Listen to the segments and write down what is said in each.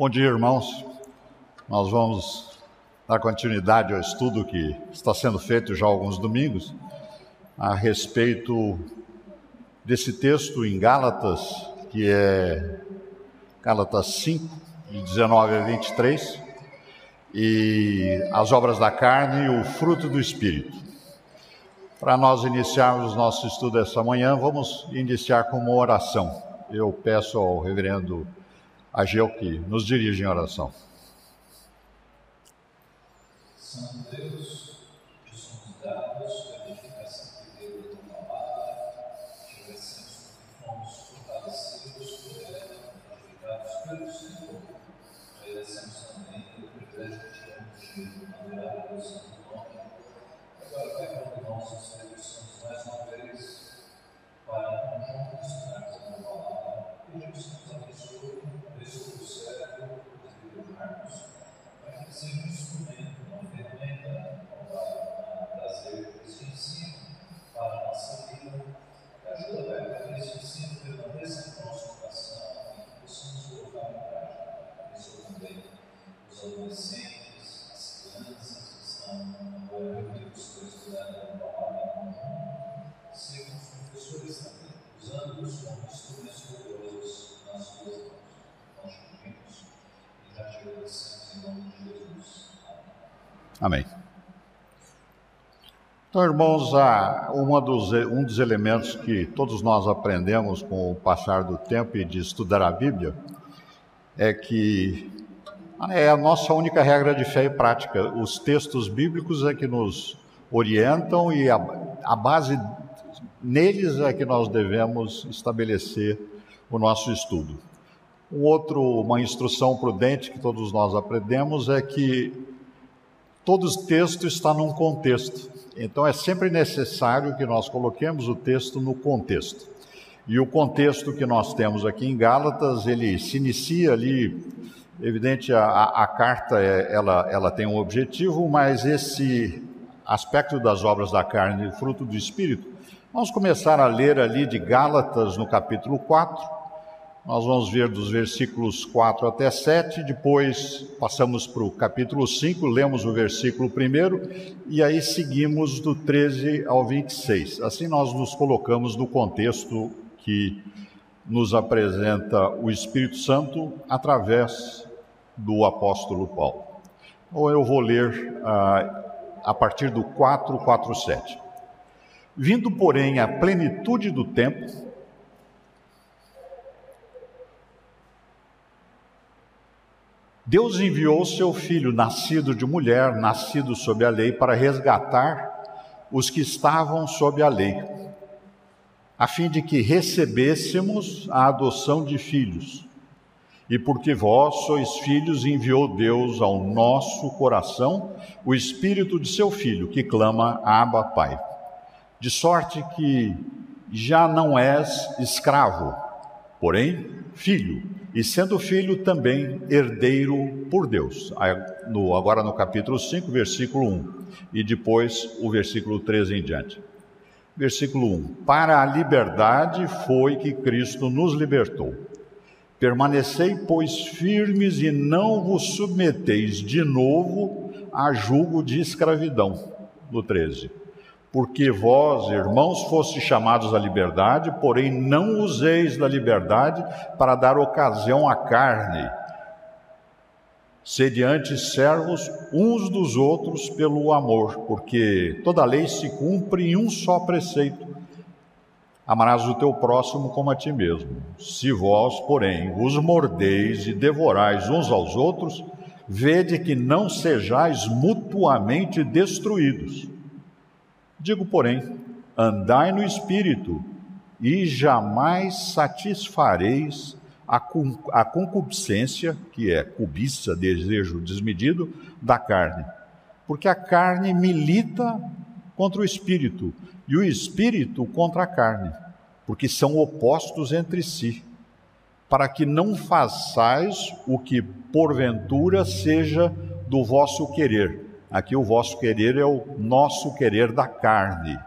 Bom dia, irmãos. Nós vamos dar continuidade ao estudo que está sendo feito já alguns domingos a respeito desse texto em Gálatas, que é Gálatas 5, de 19 a 23, e as obras da carne e o fruto do Espírito. Para nós iniciarmos nosso estudo essa manhã, vamos iniciar com uma oração. Eu peço ao reverendo Ageu que nos dirige em oração. Santo Deus, que somos gratos pela edificação que deu da tua palavra, agradecemos que fomos fortalecidos por ela, edificados pelo Senhor. Amém. Então, irmãos, uma dos, um dos elementos que todos nós aprendemos com o passar do tempo e de estudar a Bíblia é que é a nossa única regra de fé e prática. Os textos bíblicos é que nos orientam e a, a base neles é que nós devemos estabelecer o nosso estudo. Um outro, uma instrução prudente que todos nós aprendemos é que todo texto está num contexto. Então é sempre necessário que nós coloquemos o texto no contexto. E o contexto que nós temos aqui em Gálatas, ele se inicia ali, evidente, a, a, carta é, ela, ela tem um objetivo, mas esse aspecto das obras da carne, fruto do Espírito, vamos começar a ler ali de Gálatas no capítulo 4, nós vamos ver dos versículos 4 até 7, depois passamos para o capítulo 5, lemos o versículo 1 e aí seguimos do 13 ao 26. Assim nós nos colocamos no contexto que nos apresenta o Espírito Santo através do apóstolo Paulo. Ou eu vou ler ah, a partir do 4, 4, 7. Vindo, porém, à plenitude do tempo, Deus enviou seu filho, nascido de mulher, nascido sob a lei, para resgatar os que estavam sob a lei, a fim de que recebêssemos a adoção de filhos. E porque vós sois filhos, enviou Deus ao nosso coração o espírito de seu filho, que clama: Abba, Pai. De sorte que já não és escravo, porém filho e sendo filho também herdeiro por Deus. Agora no capítulo 5, versículo 1, e depois o versículo 13 em diante. Versículo 1: Para a liberdade foi que Cristo nos libertou. Permanecei, pois, firmes e não vos submeteis de novo a julgo de escravidão. No 13 porque vós, irmãos, fostes chamados à liberdade, porém não useis da liberdade para dar ocasião à carne. Sede antes servos uns dos outros pelo amor, porque toda lei se cumpre em um só preceito: amarás o teu próximo como a ti mesmo. Se vós, porém, vos mordeis e devorais uns aos outros, vede que não sejais mutuamente destruídos. Digo, porém, andai no espírito e jamais satisfareis a, concupiscência, que é cobiça, desejo desmedido, da carne. Porque a carne milita contra o espírito e o espírito contra a carne, porque são opostos entre si, para que não façais o que porventura seja do vosso querer Aqui o vosso querer é o nosso querer da carne,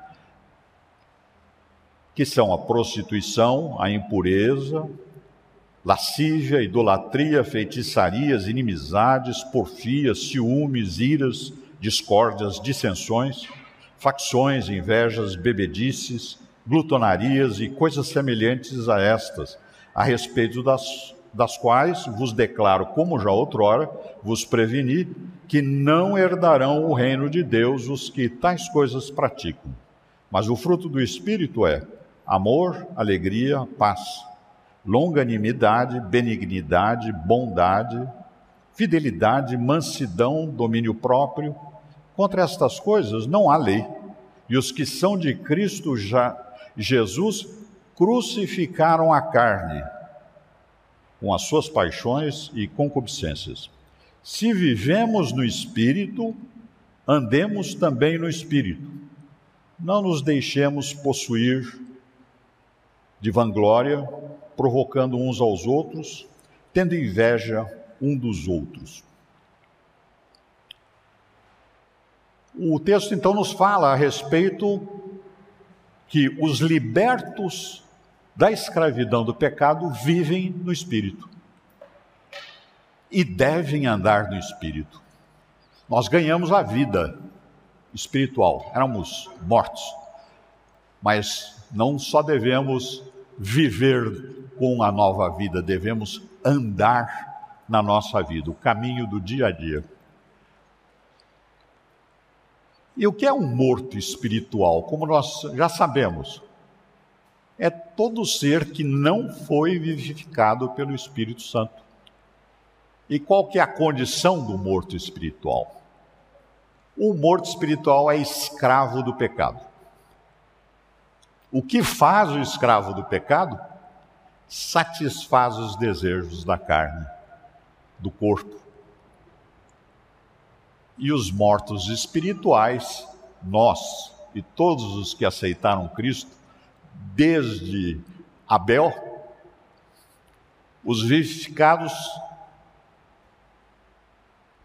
que são a prostituição, a impureza, lascívia, idolatria, feitiçarias, inimizades, porfias, ciúmes, iras, discórdias, dissensões, facções, invejas, bebedices, glutonarias e coisas semelhantes a estas, a respeito das, das quais vos declaro, como já outrora vos preveni, que não herdarão o reino de Deus os que tais coisas praticam. Mas o fruto do Espírito é amor, alegria, paz longanimidade, benignidade, bondade, fidelidade, mansidão, domínio próprio. Contra estas coisas não há lei. E os que são de Cristo já, Jesus crucificaram a carne com as suas paixões e concupiscências. Se vivemos no Espírito, andemos também no Espírito. Não nos deixemos possuir de vanglória, provocando uns aos outros, tendo inveja um dos outros. O texto então nos fala a respeito que os libertos da escravidão do pecado vivem no espírito e devem andar no espírito. Nós ganhamos a vida espiritual, éramos mortos, mas não só devemos viver com a nova vida, devemos andar na nossa vida, o caminho do dia a dia. E o que é um morto espiritual? Como nós já sabemos, é todo ser que não foi vivificado pelo Espírito Santo. E qual que é a condição do morto espiritual? O morto espiritual é escravo do pecado. O que faz o escravo do pecado? satisfaz os desejos da carne, do corpo. E os mortos espirituais, nós e todos os que aceitaram Cristo, desde Abel, os vivificados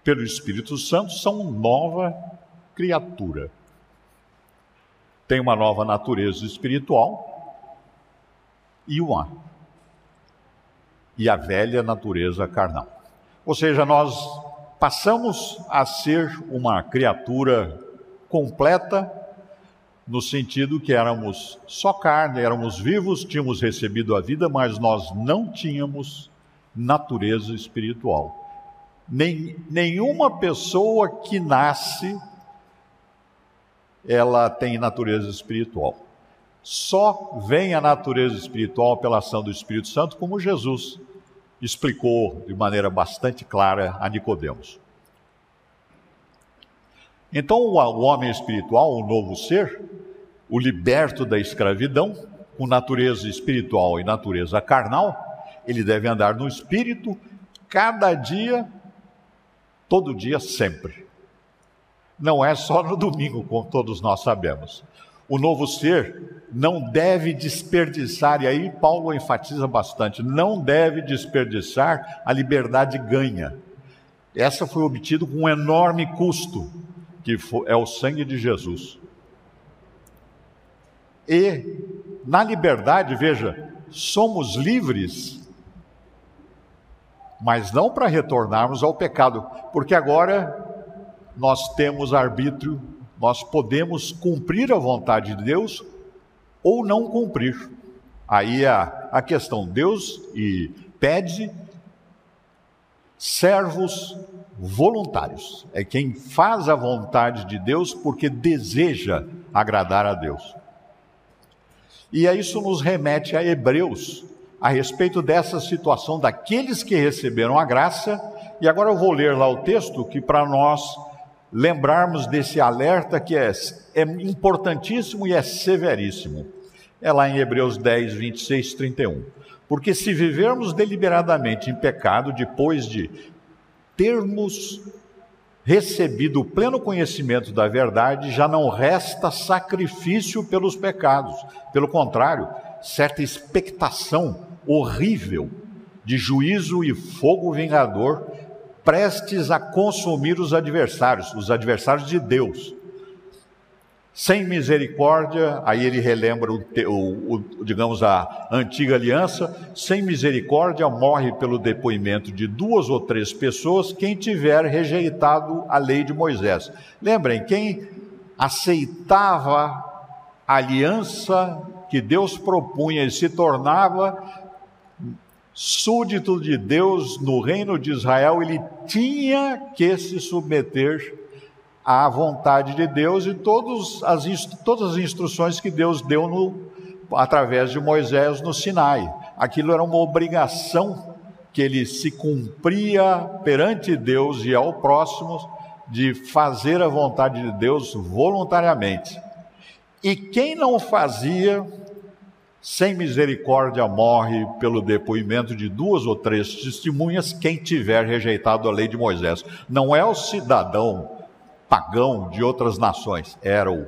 pelo Espírito Santo são nova criatura. Tem uma nova natureza espiritual e uma e a velha natureza carnal. Ou seja, nós passamos a ser uma criatura completa no sentido que éramos só carne, éramos vivos, tínhamos recebido a vida, mas nós não tínhamos natureza espiritual. Nem, nenhuma pessoa que nasce ela tem natureza espiritual. Só vem a natureza espiritual pela ação do Espírito Santo, como Jesus explicou de maneira bastante clara a Nicodemos. Então, o homem espiritual, o novo ser, o liberto da escravidão, com natureza espiritual e natureza carnal, ele deve andar no espírito cada dia, todo dia, sempre. Não é só no domingo, como todos nós sabemos o novo ser não deve desperdiçar, e aí Paulo enfatiza bastante, não deve desperdiçar a liberdade ganha. Essa foi obtida com um enorme custo, que é o sangue de Jesus. E na liberdade, veja, somos livres, mas não para retornarmos ao pecado, porque agora nós temos arbítrio nós podemos cumprir a vontade de Deus ou não cumprir. Aí a, a questão, Deus e pede servos voluntários. É quem faz a vontade de Deus porque deseja agradar a Deus. E isso nos remete a Hebreus, a respeito dessa situação daqueles que receberam a graça. E agora eu vou ler lá o texto que para nós lembrarmos desse alerta que é, é importantíssimo e é severíssimo. É lá em Hebreus 10, 26, 31. Porque se vivermos deliberadamente em pecado, depois de termos recebido o pleno conhecimento da verdade, já não resta sacrifício pelos pecados. Pelo contrário, certa expectação horrível de juízo e fogo vingador prestes a consumir os adversários, os adversários de Deus. Sem misericórdia, aí ele relembra o, o, o, digamos a antiga aliança, sem misericórdia morre pelo depoimento de duas ou três pessoas quem tiver rejeitado a lei de Moisés. Lembrem, quem aceitava a aliança que Deus propunha e se tornava súdito de Deus no reino de Israel, ele tinha que se submeter à vontade de Deus e todos as, todas as instruções que Deus deu no, através de Moisés no Sinai. Aquilo era uma obrigação que ele se cumpria perante Deus e ao próximo de fazer a vontade de Deus voluntariamente. E quem não fazia, sem misericórdia morre pelo depoimento de duas ou três testemunhas, quem tiver rejeitado a lei de Moisés. Não é o cidadão pagão de outras nações, era o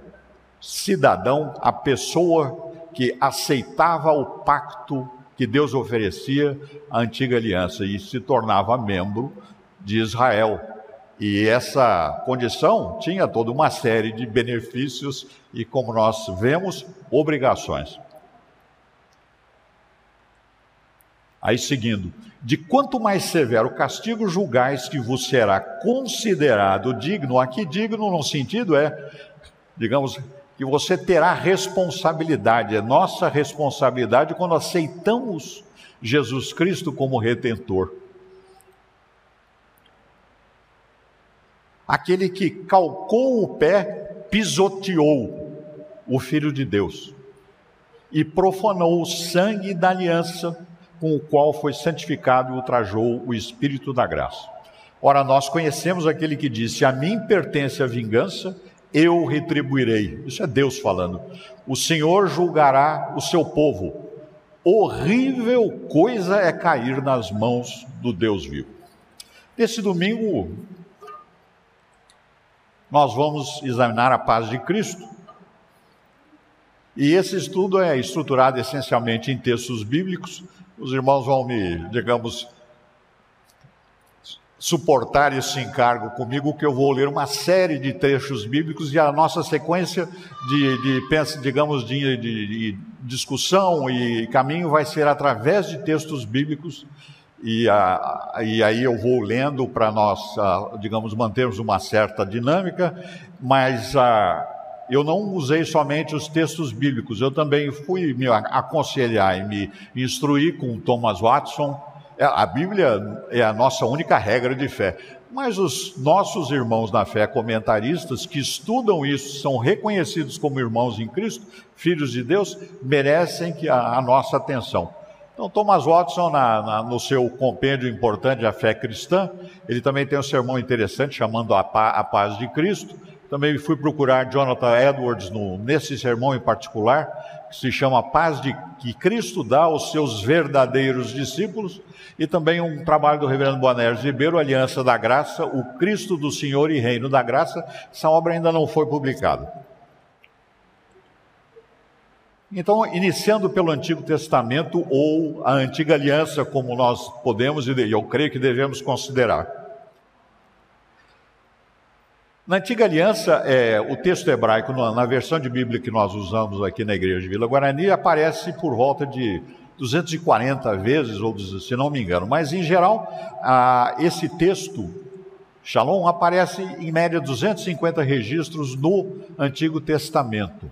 cidadão, a pessoa que aceitava o pacto que Deus oferecia à antiga aliança e se tornava membro de Israel. E essa condição tinha toda uma série de benefícios e, como nós vemos, obrigações. Aí seguindo, de quanto mais severo castigo julgais que vos será considerado digno, aqui digno no sentido é, digamos, que você terá responsabilidade, é nossa responsabilidade quando aceitamos Jesus Cristo como redentor. Aquele que calcou o pé, pisoteou o Filho de Deus e profanou o sangue da aliança com o qual foi santificado e ultrajou o Espírito da graça. Ora, nós conhecemos aquele que disse: A mim pertence a vingança, eu retribuirei. Isso é Deus falando. O Senhor julgará o seu povo. Horrível coisa é cair nas mãos do Deus vivo. Nesse domingo, nós vamos examinar a paz de Cristo. E esse estudo é estruturado essencialmente em textos bíblicos, os irmãos vão me, digamos, suportar esse encargo comigo, que eu vou ler uma série de trechos bíblicos e a nossa sequência de, de digamos, de, de, de discussão e caminho vai ser através de textos bíblicos. E, a, e aí eu vou lendo para nós, digamos, mantermos uma certa dinâmica, mas a, eu não usei somente os textos bíblicos, eu também fui me aconselhar e me instruir com Thomas Watson. É, a Bíblia é a nossa única regra de fé. Mas os nossos irmãos na fé, comentaristas, que estudam isso, são reconhecidos como irmãos em Cristo, filhos de Deus, merecem que a, a nossa atenção. Então, Thomas Watson, na, na, no seu compêndio importante A Fé Cristã, ele também tem um sermão interessante chamando a, a Paz de Cristo, também fui procurar Jonathan Edwards no, nesse sermão em particular, que se chama Paz de, que Cristo dá aos seus verdadeiros discípulos, e também um trabalho do reverendo Boanerges Ribeiro, Aliança da Graça, o Cristo do Senhor e Reino da Graça. Essa obra ainda não foi publicada. Então, iniciando pelo Antigo Testamento ou a Antiga Aliança, como nós podemos e eu creio que devemos considerar. Na antiga aliança, é, o texto hebraico, na, versão de Bíblia que nós usamos aqui na igreja de Vila Guarani, aparece por volta de 240 vezes, ou se não me engano. Mas, em geral, a, esse texto, Shalom, aparece em média 250 registros no Antigo Testamento.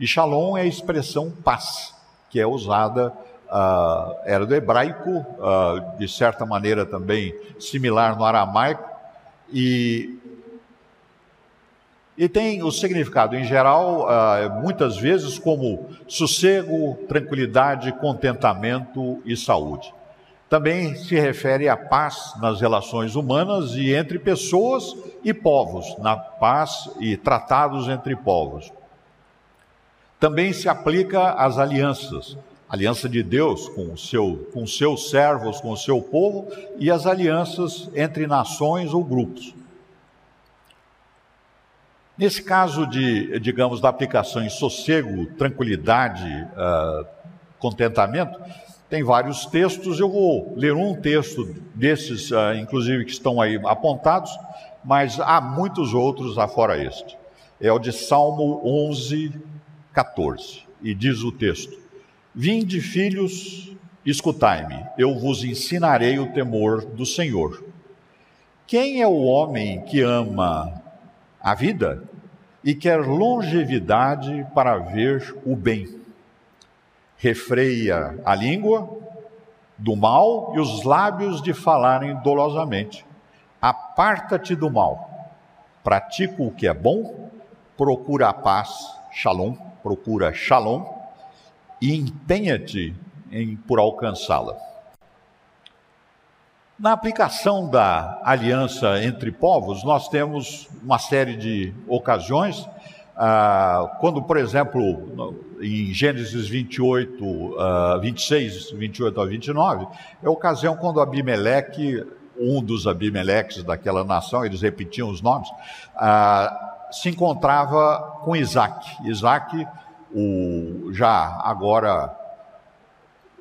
E Shalom é a expressão paz, que é usada, era do hebraico, de certa maneira também similar no aramaico, e e tem o significado, em geral, ah, muitas vezes, como sossego, tranquilidade, contentamento e saúde. Também se refere à paz nas relações humanas e entre pessoas e povos, na paz e tratados entre povos. Também se aplica às alianças, aliança de Deus com, seu, com seus servos, com o seu povo, e as alianças entre nações ou grupos. Nesse caso de, digamos, da aplicação em sossego, tranquilidade, uh, contentamento, tem vários textos. Eu vou ler um texto desses, uh, inclusive, que estão aí apontados, mas há muitos outros afora este. É o de Salmo 11, 14. E diz o texto: Vinde, filhos, escutai-me, eu vos ensinarei o temor do Senhor. Quem é o homem que ama a vida e quer longevidade para ver o bem? Refreia a língua do mal e os lábios de falarem dolosamente. Aparta-te do mal, pratica o que é bom, procura a paz, shalom, procura shalom, e empenha-te em, por alcançá-la. Na aplicação da aliança entre povos, nós temos uma série de ocasiões, ah, quando, por exemplo, em Gênesis 28, ah, 26, 28 a 29, é a ocasião quando Abimeleque, um dos Abimeleques daquela nação, eles repetiam os nomes, ah, se encontrava com Isaac. Isaac, o, já agora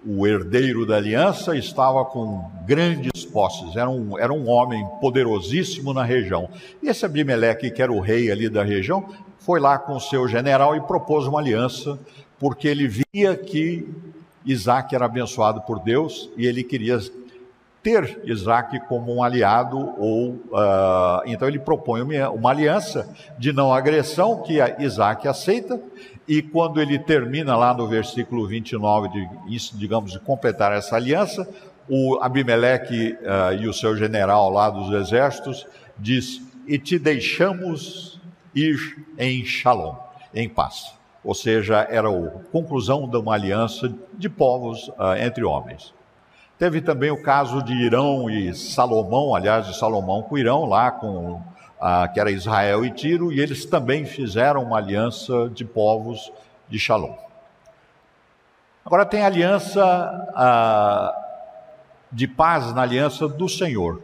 o herdeiro da aliança, estava com grandes posses, era um, era um homem poderosíssimo na região. E esse Abimeleque, que era o rei ali da região, foi lá com o seu general e propôs uma aliança, porque ele via que Isaac era abençoado por Deus e ele queria ter Isaac como um aliado, ou uh, então ele propõe uma aliança de não agressão que Isaac aceita, e quando ele termina lá no versículo 29, de, digamos, de completar essa aliança, o Abimeleque uh, e o seu general lá dos exércitos diz: E te deixamos ir em shalom, em paz. Ou seja, era a conclusão de uma aliança de povos uh, entre homens. Teve também o caso de Irão e Salomão, aliás, de Salomão com Irão, lá com ah, que era Israel e Tiro, e eles também fizeram uma aliança de povos de Shalom. Agora tem a aliança ah, de paz na aliança do Senhor.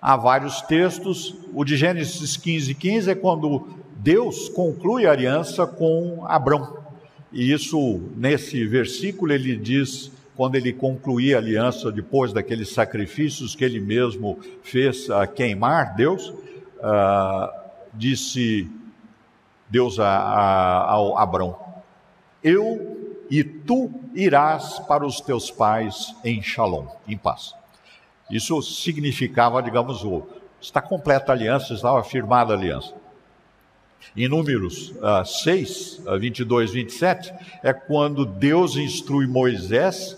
Há vários textos, o de Gênesis 15, 15 é quando Deus conclui a aliança com Abrão. E isso, nesse versículo, ele diz quando ele concluía a aliança depois daqueles sacrifícios que ele mesmo fez a queimar Deus, uh, disse Deus a, a Abrão: Eu e tu irás para os teus pais em Shalom, em paz. Isso significava, digamos, o, está completa a aliança, estava firmada a aliança. Em Números uh, 6, uh, 22, 27, é quando Deus instrui Moisés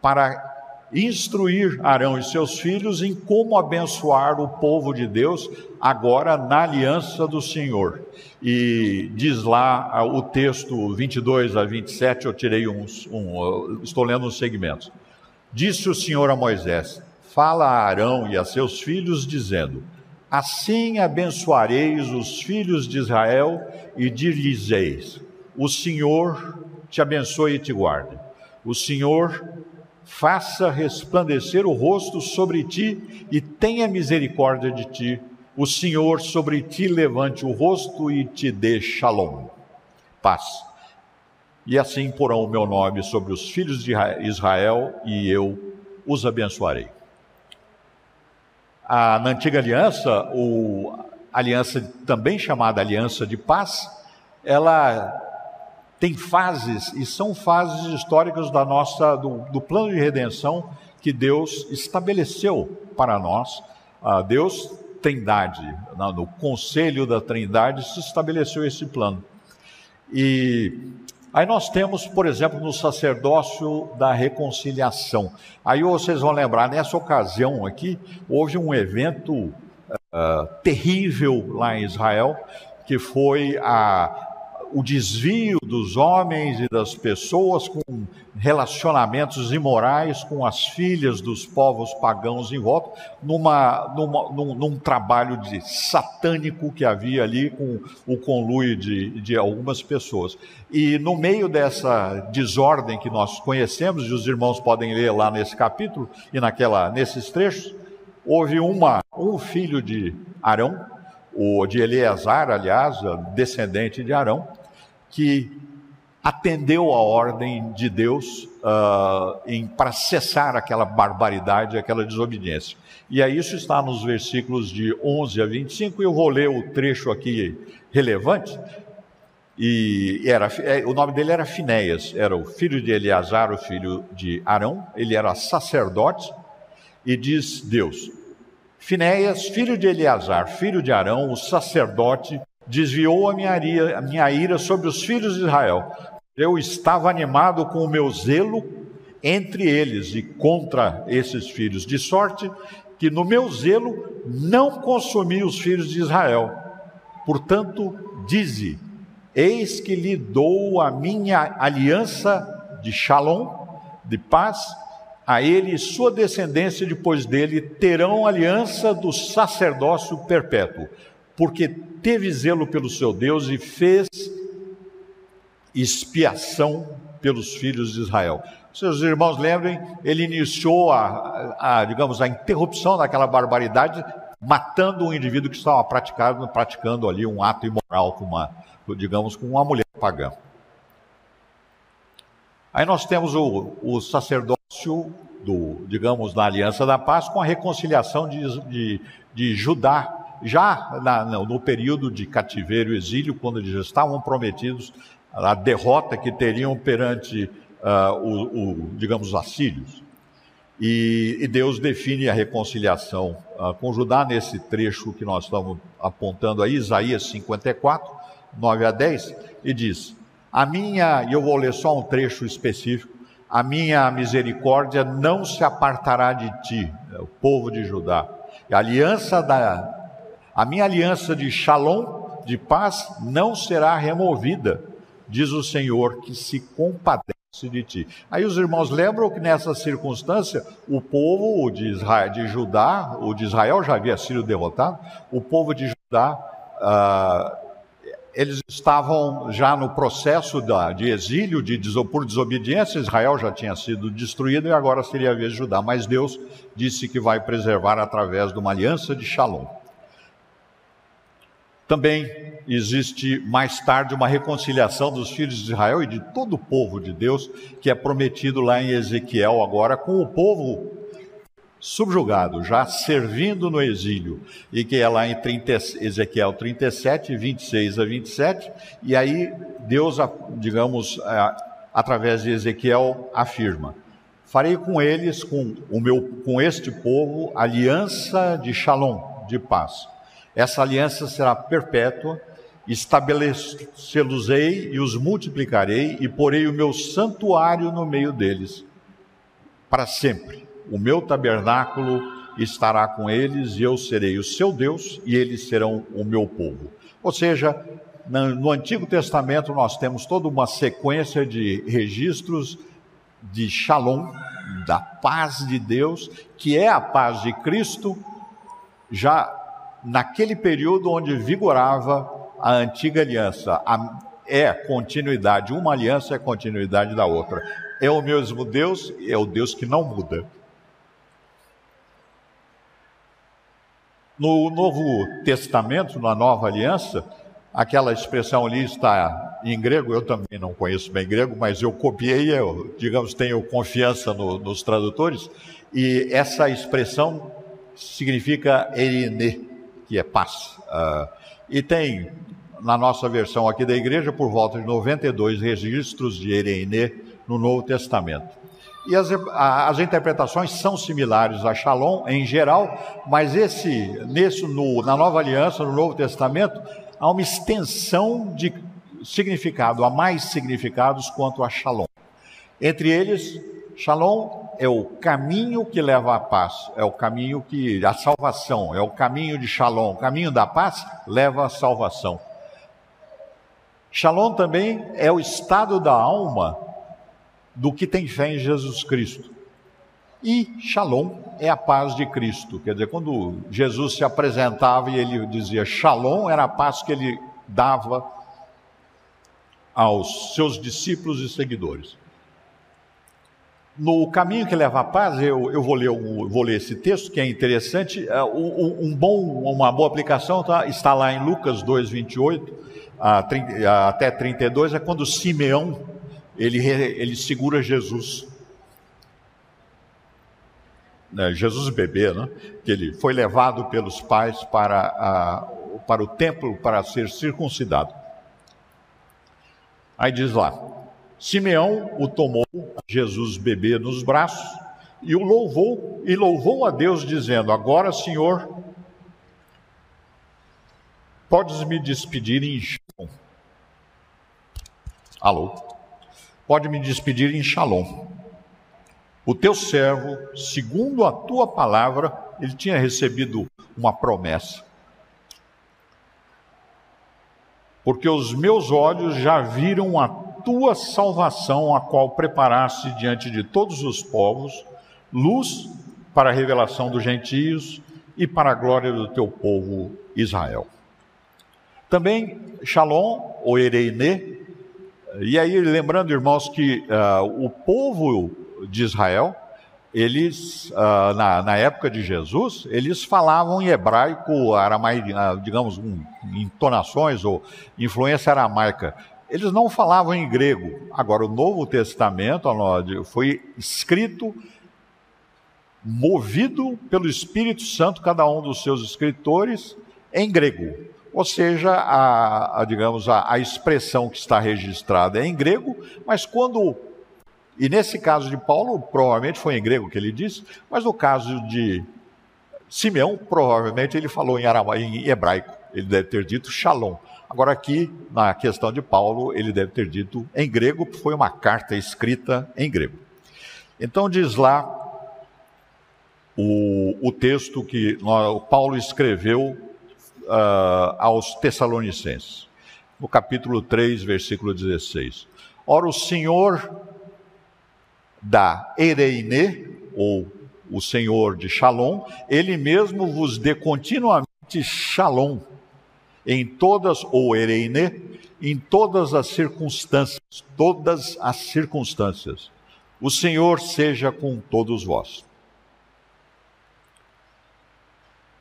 para instruir Arão e seus filhos em como abençoar o povo de Deus agora na aliança do Senhor. E diz lá ah, o texto 22 a 27, eu tirei um, estou lendo uns segmentos. Disse o Senhor a Moisés: Fala a Arão e a seus filhos, dizendo: Assim abençoareis os filhos de Israel e dir-lhes-eis: O Senhor te abençoe e te guarde. O Senhor faça resplandecer o rosto sobre ti e tenha misericórdia de ti. O Senhor sobre ti levante o rosto e te dê shalom, paz. E assim porão o meu nome sobre os filhos de Israel e eu os abençoarei. Ah, na antiga aliança, o, aliança também chamada aliança de paz, ela tem fases e são fases históricas da nossa do, do plano de redenção que Deus estabeleceu para nós. Ah, Deus Trindade, no conselho da Trindade se estabeleceu esse plano. E aí nós temos, por exemplo, no sacerdócio da reconciliação. Aí vocês vão lembrar, nessa ocasião aqui, houve um evento uh, terrível lá em Israel, que foi a o desvio dos homens e das pessoas com relacionamentos imorais com as filhas dos povos pagãos em volta, numa, numa num, num, trabalho de satânico que havia ali com o conluio de, de algumas pessoas. E no meio dessa desordem que nós conhecemos, e os irmãos podem ler lá nesse capítulo e naquela, nesses trechos, houve uma, um filho de Arão, o de Eleazar, aliás, descendente de Arão, que atendeu a ordem de Deus uh, para cessar aquela barbaridade, aquela desobediência. E aí isso está nos versículos de 11 a 25, e eu vou ler o trecho aqui relevante. E era, é, o nome dele era Finéias, era o filho de Eleazar, o filho de Arão, ele era sacerdote, e diz Deus: Finéias, filho de Eleazar, filho de Arão, o sacerdote, desviou a minha, ira, a minha ira sobre os filhos de Israel. Eu estava animado com o meu zelo entre eles e contra esses filhos, de sorte que no meu zelo não consumi os filhos de Israel. Portanto, dize: Eis que lhe dou a minha aliança de shalom, de paz, a ele e sua descendência depois dele terão aliança do sacerdócio perpétuo, porque teve zelo pelo seu Deus e fez expiação pelos filhos de Israel. Seus irmãos lembrem, ele iniciou a, a, digamos, a interrupção daquela barbaridade, matando um indivíduo que estava praticando, praticando ali um ato imoral com uma, digamos, com uma mulher pagã. Aí nós temos o, o sacerdócio do, digamos, na Aliança da Paz com a reconciliação de, de, de Judá, já na, no período de cativeiro e exílio, quando eles já estavam prometidos a derrota que teriam perante uh, o, o, digamos, os assírios. E, e, Deus define a reconciliação uh, com Judá nesse trecho que nós estamos apontando aí, Isaías 54, 9 a 10, e diz: A minha, e eu vou ler só um trecho específico, a minha misericórdia não se apartará de ti, é o povo de Judá. E a aliança da a minha aliança de Shalom, de paz, não será removida, diz o Senhor, que se compadece de ti. Aí os irmãos lembram que nessa circunstância o povo de, Israel, de Judá, o de Israel já havia sido derrotado, o povo de Judá, ah, eles estavam já no processo da, de exílio, de, por desobediência, Israel já tinha sido destruído e agora seria a vez de Judá, mas Deus disse que vai preservar através de uma aliança de Shalom. Também existe mais tarde uma reconciliação dos filhos de Israel e de todo o povo de Deus, que é prometido lá em Ezequiel agora, com o povo subjugado, já servindo no exílio, e que é lá em 30, Ezequiel 37, 26 a 27, e aí Deus, digamos, através de Ezequiel, afirma: Farei com eles, com, o meu, com este povo, aliança de shalom, de paz essa aliança será perpétua, estabelecê-los-ei e os multiplicarei, e porei o meu santuário no meio deles, para sempre. O meu tabernáculo estará com eles, e eu serei o seu Deus, e eles serão o meu povo. Ou seja, no Antigo Testamento nós temos toda uma sequência de registros de shalom, da paz de Deus, que é a paz de Cristo, já naquele período onde vigorava a antiga aliança. A, é continuidade, uma aliança é continuidade da outra. É o mesmo Deus, é o Deus que não muda. No Novo Testamento, na Nova Aliança, aquela expressão ali está em grego, eu também não conheço bem grego, mas eu copiei, eu, digamos, tenho confiança no, nos tradutores, e essa expressão significa erine, que é paz. Uh, e tem, na nossa versão aqui da igreja, por volta de 92 registros de Ereine no Novo Testamento. E as, as, interpretações são similares a Shalom em geral, mas esse, nesse, no, na Nova Aliança, no Novo Testamento, há uma extensão de significado, há mais significados quanto a Shalom. Entre eles, Shalom é o caminho que leva à paz, é o caminho que a salvação, é o caminho de Shalom, o caminho da paz leva à salvação. Shalom também é o estado da alma do que tem fé em Jesus Cristo. E Shalom é a paz de Cristo. Quer dizer, quando Jesus se apresentava e ele dizia Shalom, era a paz que ele dava aos seus discípulos e seguidores. No caminho que leva à paz, eu, eu vou, ler, vou ler esse texto que é interessante. É, um, bom, uma boa aplicação tá, está lá em Lucas 2, 28 até 32, é quando Simeão ele, ele segura Jesus né, Jesus bebê, né, que ele foi levado pelos pais para, a, para o templo para ser circuncidado. Aí diz lá: Simeão o tomou, Jesus bebê, nos braços e o louvou, e louvou a Deus, dizendo: Agora, Senhor, podes me despedir em Shalom. Alô? Pode me despedir em Shalom. O teu servo, segundo a tua palavra, ele tinha recebido uma promessa. Porque os meus olhos já viram a tua salvação, a qual preparaste diante de todos os povos, luz para a revelação dos gentios e para a glória do teu povo Israel. Também Shalom, ou Ereine, e aí lembrando, irmãos, que uh, o povo de Israel, eles, uh, na, na, época de Jesus, eles falavam em hebraico, aramaico, uh, digamos, um, entonações ou influência aramaica. Eles não falavam em grego. Agora, o Novo Testamento foi escrito movido pelo Espírito Santo, cada um dos seus escritores, em grego. Ou seja, a, a digamos, a, a, expressão que está registrada é em grego, mas quando. E nesse caso de Paulo, provavelmente foi em grego que ele disse, mas no caso de Simeão, provavelmente ele falou em, arama, em hebraico. Ele deve ter dito shalom. Agora, aqui, na questão de Paulo, ele deve ter dito em grego, porque foi uma carta escrita em grego. Então, diz lá o, o texto que o Paulo escreveu uh, aos Tessalonicenses, no capítulo 3, versículo 16. Ora, o Senhor da Ereine, ou o Senhor de Shalom, ele mesmo vos dê continuamente Shalom em todas, ou Ereine, em todas as circunstâncias, todas as circunstâncias. O Senhor seja com todos vós.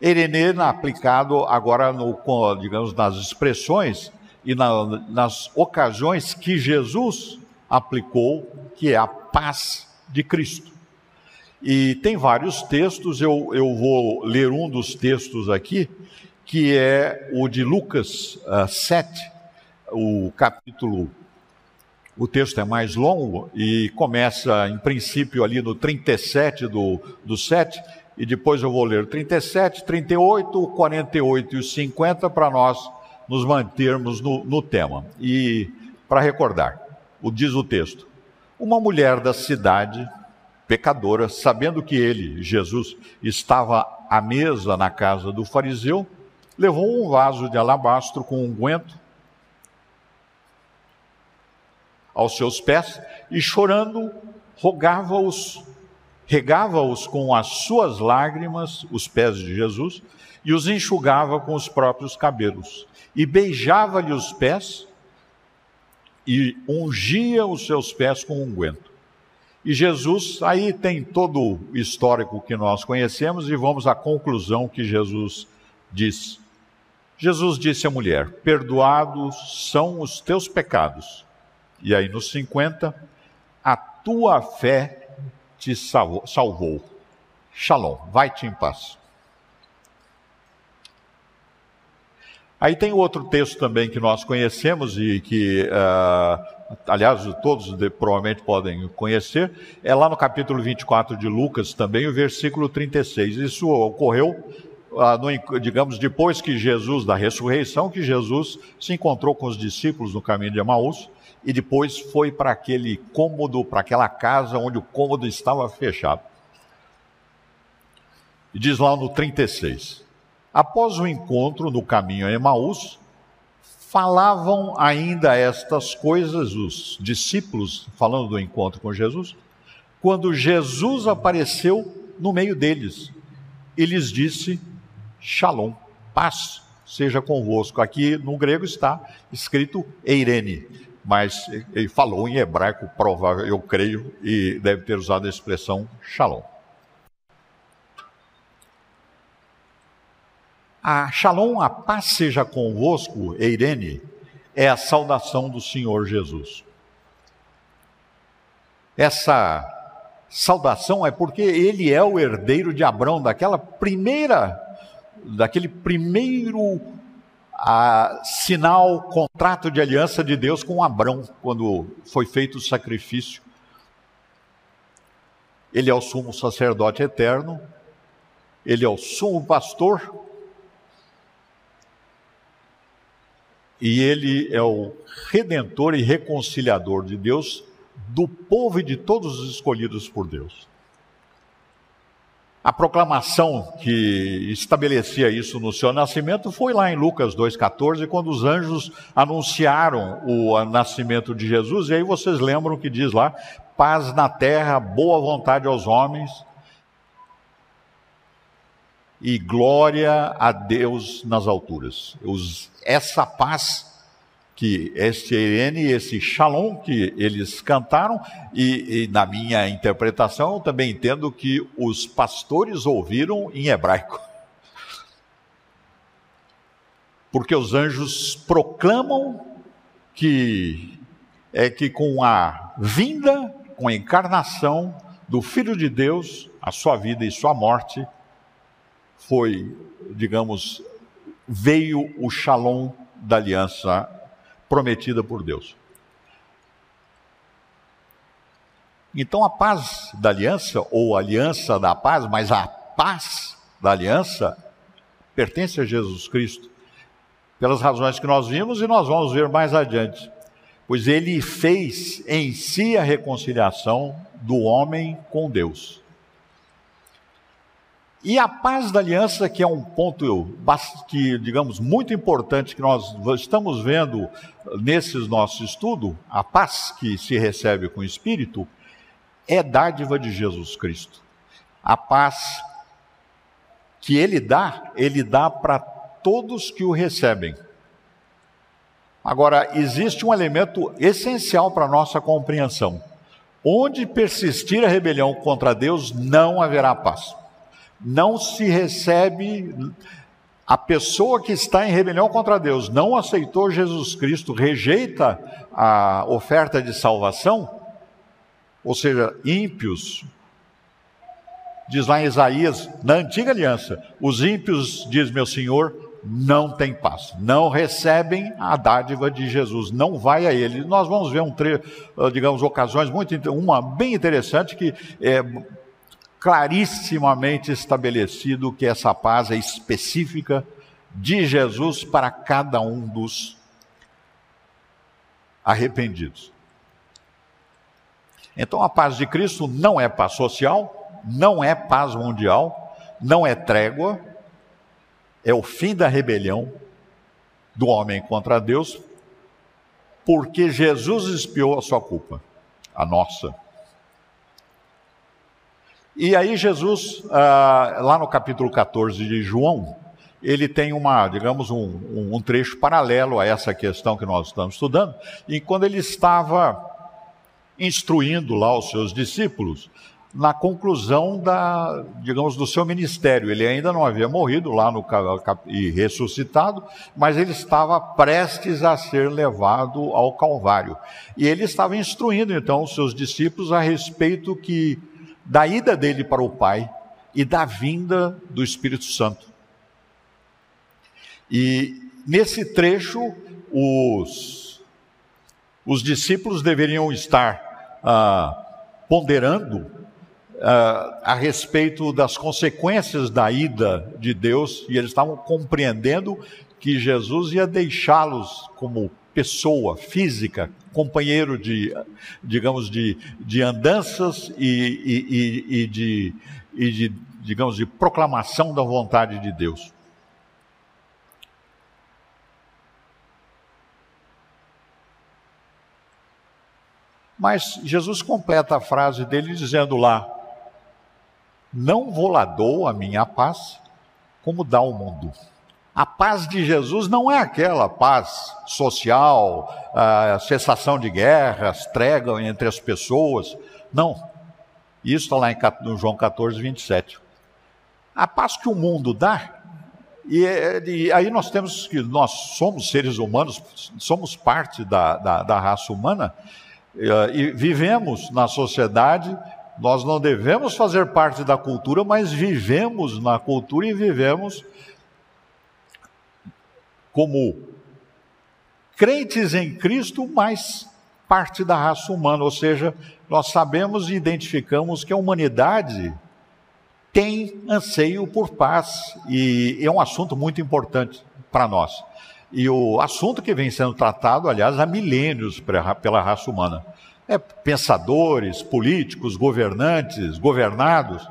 Erenê aplicado agora, no, digamos, nas expressões e na, nas ocasiões que Jesus aplicou, que é a paz de Cristo. E tem vários textos, eu, eu vou ler um dos textos aqui, que é o de Lucas uh, ah, 7, o capítulo. O texto é mais longo e começa, em princípio, ali no 37 do, do 7, e depois eu vou ler 37, 38, 48 e 50 para nós nos mantermos no, no tema. E para recordar, o diz o texto: Uma mulher da cidade, pecadora, sabendo que ele, Jesus, estava à mesa na casa do fariseu, levou um vaso de alabastro com unguento aos seus pés e, chorando, rogava-os regava-os com as suas lágrimas, os pés de Jesus, e os enxugava com os próprios cabelos, e beijava-lhe os pés e ungia os seus pés com unguento. E Jesus, aí tem todo o histórico que nós conhecemos e vamos à conclusão que Jesus diz. Jesus disse à mulher: Perdoados são os teus pecados. E aí no 50, a tua fé te salvou. Shalom, vai-te em paz. Aí tem outro texto também que nós conhecemos e que, uh, aliás, todos provavelmente podem conhecer, é lá no capítulo 24 de Lucas também, o versículo 36. Isso ocorreu, digamos, depois que Jesus, da ressurreição, que Jesus se encontrou com os discípulos no caminho de Emaús e depois foi para aquele cômodo, para aquela casa onde o cômodo estava fechado. E diz lá no 36: Após o encontro no caminho a Emaús, falavam ainda estas coisas os discípulos, falando do encontro com Jesus, quando Jesus apareceu no meio deles e lhes disse: Shalom, paz seja convosco. Aqui no grego está escrito Eirene mas ele falou em hebraico, provável, eu creio, e deve ter usado a expressão shalom. A shalom, a paz seja convosco, Eirene, é a saudação do Senhor Jesus. Essa saudação é porque ele é o herdeiro de Abraão, daquela primeira, daquele primeiro a, sinal, contrato de aliança de Deus com Abraão, quando foi feito o sacrifício. Ele é o sumo sacerdote eterno, ele é o sumo pastor, e ele é o redentor e reconciliador de Deus, do povo e de todos os escolhidos por Deus. A proclamação que estabelecia isso no seu nascimento foi lá em Lucas 2,14, quando os anjos anunciaram o nascimento de Jesus, e aí vocês lembram que diz lá: paz na terra, boa vontade aos homens, e glória a Deus nas alturas. Essa paz que este Irene e esse Shalom que eles cantaram, e, e, na minha interpretação eu também entendo que os pastores ouviram em hebraico. Porque os anjos proclamam que é que com a vinda, com a encarnação do Filho de Deus, a sua vida e sua morte foi, digamos, veio o Shalom da aliança prometida por Deus. Então a paz da aliança, ou aliança da paz, mas a paz da aliança, pertence a Jesus Cristo, pelas razões que nós vimos e nós vamos ver mais adiante. Pois ele fez em si a reconciliação do homem com Deus. E a paz da aliança, que é um ponto que, digamos, muito importante que nós estamos vendo nesses nossos estudos, a paz que se recebe com o Espírito, é dádiva de Jesus Cristo. A paz que ele dá, ele dá para todos que o recebem. Agora, existe um elemento essencial para a nossa compreensão. Onde persistir a rebelião contra Deus, não haverá paz não se recebe a pessoa que está em rebelião contra Deus, não aceitou Jesus Cristo, rejeita a oferta de salvação, ou seja, ímpios, diz lá em Isaías, na antiga aliança, os ímpios, diz meu Senhor, não tem paz, não recebem a dádiva de Jesus, não vai a ele. Nós vamos ver um tre digamos, ocasiões muito, uma bem interessante que é, clarissimamente estabelecido que essa paz é específica de Jesus para cada um dos arrependidos. Então a paz de Cristo não é paz social, não é paz mundial, não é trégua, é o fim da rebelião do homem contra Deus, porque Jesus expiou a sua culpa, a nossa. E aí Jesus, ah, lá no capítulo 14 de João, ele tem uma, digamos, um, um, trecho paralelo a essa questão que nós estamos estudando. E quando ele estava instruindo lá os seus discípulos, na conclusão da, digamos, do seu ministério. Ele ainda não havia morrido lá no e ressuscitado, mas ele estava prestes a ser levado ao Calvário. E ele estava instruindo então os seus discípulos a respeito que da ida dele para o Pai e da vinda do Espírito Santo. E nesse trecho, os, os discípulos deveriam estar ah, ponderando ah, a respeito das consequências da ida de Deus, e eles estavam compreendendo que Jesus ia deixá-los como pessoa física, companheiro de, digamos, de, de andanças e, e, e, de, e de, digamos, de proclamação da vontade de Deus. Mas Jesus completa a frase dele dizendo lá: Não vou lá dou a minha paz, como dá o mundo. A paz de Jesus não é aquela paz social, a cessação de guerras, trégua entre as pessoas. Não. Isso está lá em João 14, 27. A paz que o mundo dá, e, e, aí nós temos que nós somos seres humanos, somos parte da, da, da raça humana, e vivemos na sociedade Nós não devemos fazer parte da cultura, mas vivemos na cultura e vivemos como crentes em Cristo, mas parte da raça humana, ou seja, nós sabemos e identificamos que a humanidade tem anseio por paz e é um assunto muito importante para nós. E o assunto que vem sendo tratado, aliás, há milênios pela raça humana. É, pensadores, políticos, governantes, governados,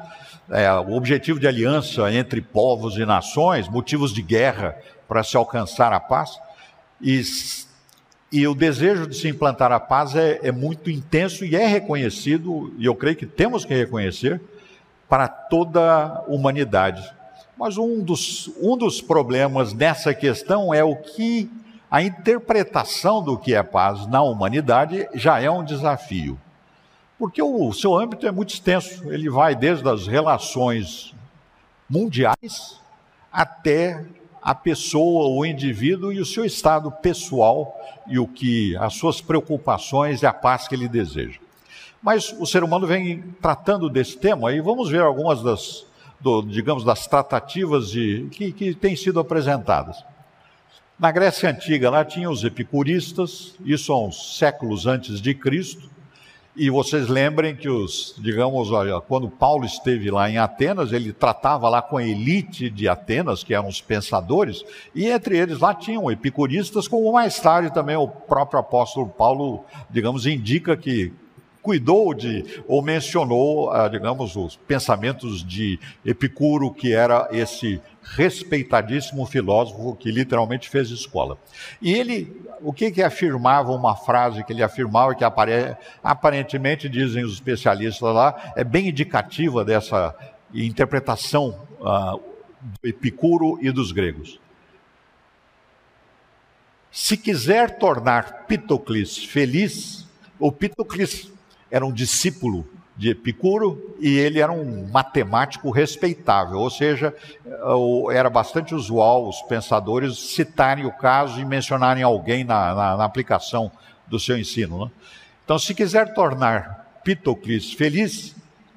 é, o objetivo de aliança entre povos e nações, motivos de guerra para se alcançar a paz. E, e o desejo de se implantar a paz é, é muito intenso e é reconhecido, e eu creio que temos que reconhecer, para toda a humanidade. Mas um dos, um dos problemas nessa questão é o que a interpretação do que é paz na humanidade já é um desafio. Porque o seu âmbito é muito extenso, ele vai desde as relações mundiais até a pessoa, o indivíduo e o seu estado pessoal e o que as suas preocupações e a paz que ele deseja. Mas o ser humano vem tratando desse tema e vamos ver algumas das, do, digamos, das tratativas de, que, que têm sido apresentadas. Na Grécia Antiga, lá tinha os epicuristas, isso há uns séculos antes de Cristo, e vocês lembrem que os, digamos, olha, quando Paulo esteve lá em Atenas, ele tratava lá com a elite de Atenas, que eram os pensadores, e entre eles lá tinham epicuristas, como mais tarde também o próprio apóstolo Paulo, digamos, indica que cuidou de, ou mencionou, ah, digamos, os pensamentos de Epicuro, que era esse respeitadíssimo filósofo que literalmente fez escola. E ele, o que que afirmava, uma frase que ele afirmava, que apare, aparentemente, dizem os especialistas lá, é bem indicativa dessa interpretação uh, do Epicuro e dos gregos. Se quiser tornar Pitocles feliz, o Pitocles era um discípulo de Epicuro e ele era um matemático respeitável, ou seja, era bastante usual os pensadores citarem o caso e mencionarem alguém na, na, na aplicação do seu ensino. Né? Então, se quiser tornar Pitocles feliz,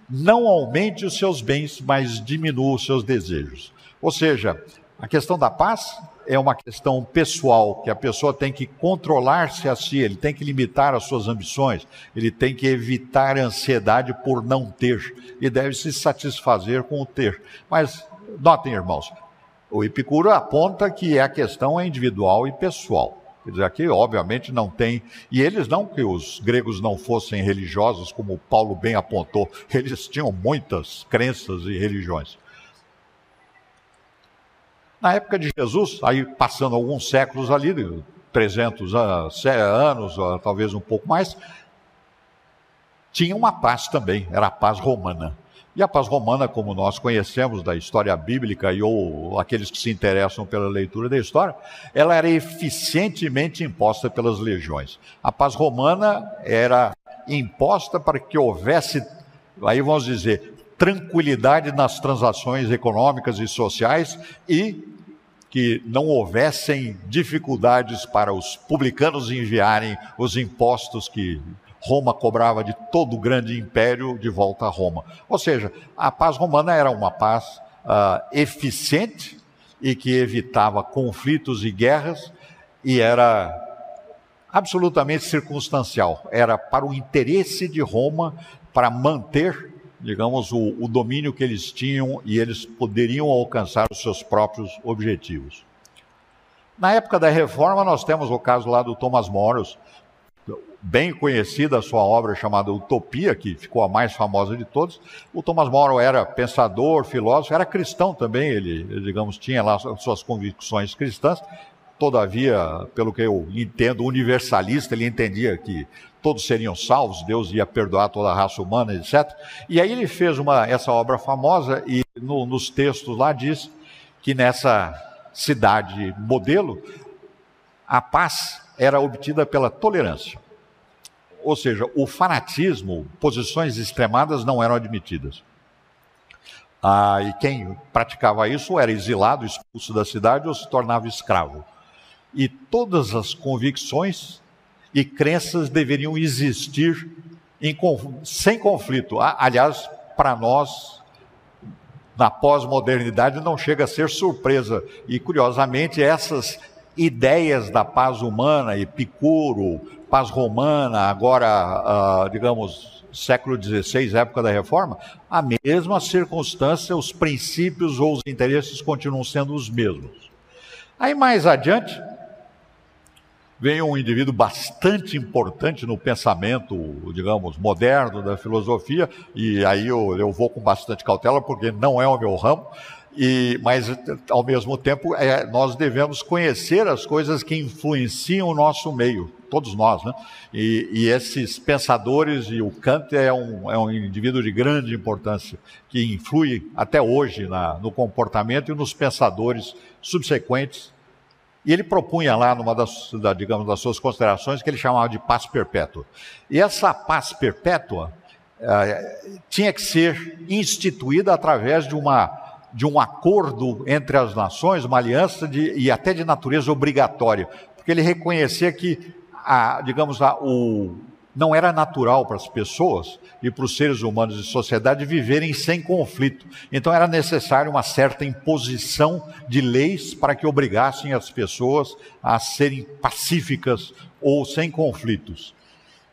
não aumente os seus bens, mas diminua os seus desejos. Ou seja, a questão da paz é uma questão pessoal, que a pessoa tem que controlar-se a si, ele tem que limitar as suas ambições, ele tem que evitar a ansiedade por não ter e deve se satisfazer com o ter. Mas notem, irmãos, o Epicuro aponta que a questão é individual e pessoal. Quer dizer, aqui obviamente não tem. E eles não que os gregos não fossem religiosos, como Paulo bem apontou, eles tinham muitas crenças e religiões. Na época de Jesus, aí passando alguns séculos ali, 300 anos, talvez um pouco mais, tinha uma paz também, era a paz romana. E a paz romana, como nós conhecemos da história bíblica e ou aqueles que se interessam pela leitura da história, ela era eficientemente imposta pelas legiões. A paz romana era imposta para que houvesse, aí vamos dizer, tranquilidade nas transações econômicas e sociais e que não houvessem dificuldades para os publicanos enviarem os impostos que Roma cobrava de todo o grande império de volta a Roma. Ou seja, a paz romana era uma paz uh, eficiente e que evitava conflitos e guerras e era absolutamente circunstancial. Era para o interesse de Roma para manter digamos, o, o domínio que eles tinham e eles poderiam alcançar os seus próprios objetivos. Na época da reforma, nós temos o caso lá do Thomas Moros, bem conhecida a sua obra chamada Utopia, que ficou a mais famosa de todos. O Thomas More era pensador, filósofo, era cristão também, ele, digamos, tinha lá suas convicções cristãs. Todavia, pelo que eu entendo, universalista, ele entendia que todos seriam salvos, Deus ia perdoar toda a raça humana, etc. E aí ele fez uma, essa obra famosa e no, nos textos lá diz que nessa cidade modelo a paz era obtida pela tolerância. Ou seja, o fanatismo, posições extremadas não eram admitidas. Ah, e quem praticava isso era exilado, expulso da cidade ou se tornava escravo. E todas as convicções e crenças deveriam existir em, sem conflito. Aliás, para nós, na pós-modernidade, não chega a ser surpresa. E, curiosamente, essas ideias da paz humana, Epicuro, paz romana, agora, uh, digamos, século XVI, época da Reforma, a mesma circunstância, os princípios ou os interesses continuam sendo os mesmos. Aí mais adiante, vem um indivíduo bastante importante no pensamento, digamos, moderno da filosofia, e aí eu, eu vou com bastante cautela, porque não é o meu ramo, e, mas, ao mesmo tempo, é, nós devemos conhecer as coisas que influenciam o nosso meio, todos nós, né? E, e esses pensadores, e o Kant é um, é um indivíduo de grande importância, que influi até hoje na, no comportamento e nos pensadores subsequentes e ele propunha lá, numa das, da, digamos, das suas considerações, que ele chamava de paz perpétua. E essa paz perpétua eh, tinha que ser instituída através de, uma, de um acordo entre as nações, uma aliança de, e até de natureza obrigatória, porque ele reconhecia que, a, digamos, a, o, não era natural para as pessoas e para os seres humanos de sociedade viverem sem conflito. Então era necessário uma certa imposição de leis para que obrigassem as pessoas a serem pacíficas ou sem conflitos.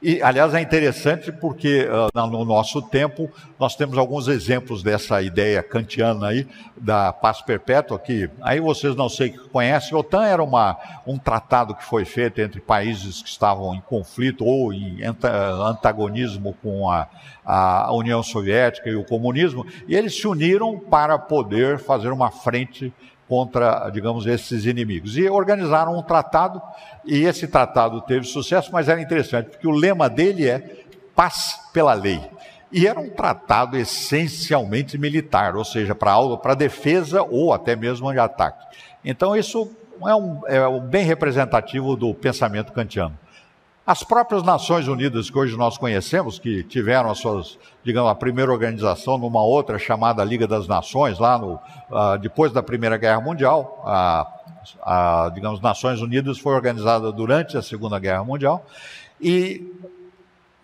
E, aliás, é interessante porque uh, no nosso tempo nós temos alguns exemplos dessa ideia kantiana aí, da paz perpétua, que aí vocês não sei que conhecem, a OTAN era uma, um tratado que foi feito entre países que estavam em conflito ou em antagonismo com a, a União Soviética e o comunismo, e eles se uniram para poder fazer uma frente contra, digamos, esses inimigos. E organizaram um tratado, e esse tratado teve sucesso, mas era interessante, porque o lema dele é paz pela lei. E era um tratado essencialmente militar, ou seja, para para defesa ou até mesmo de ataque. Então isso é um, é um bem representativo do pensamento kantiano. As próprias Nações Unidas que hoje nós conhecemos, que tiveram as suas, digamos, a primeira organização numa outra chamada Liga das Nações, lá no, uh, depois da Primeira Guerra Mundial, a, a, digamos, Nações Unidas foi organizada durante a Segunda Guerra Mundial, e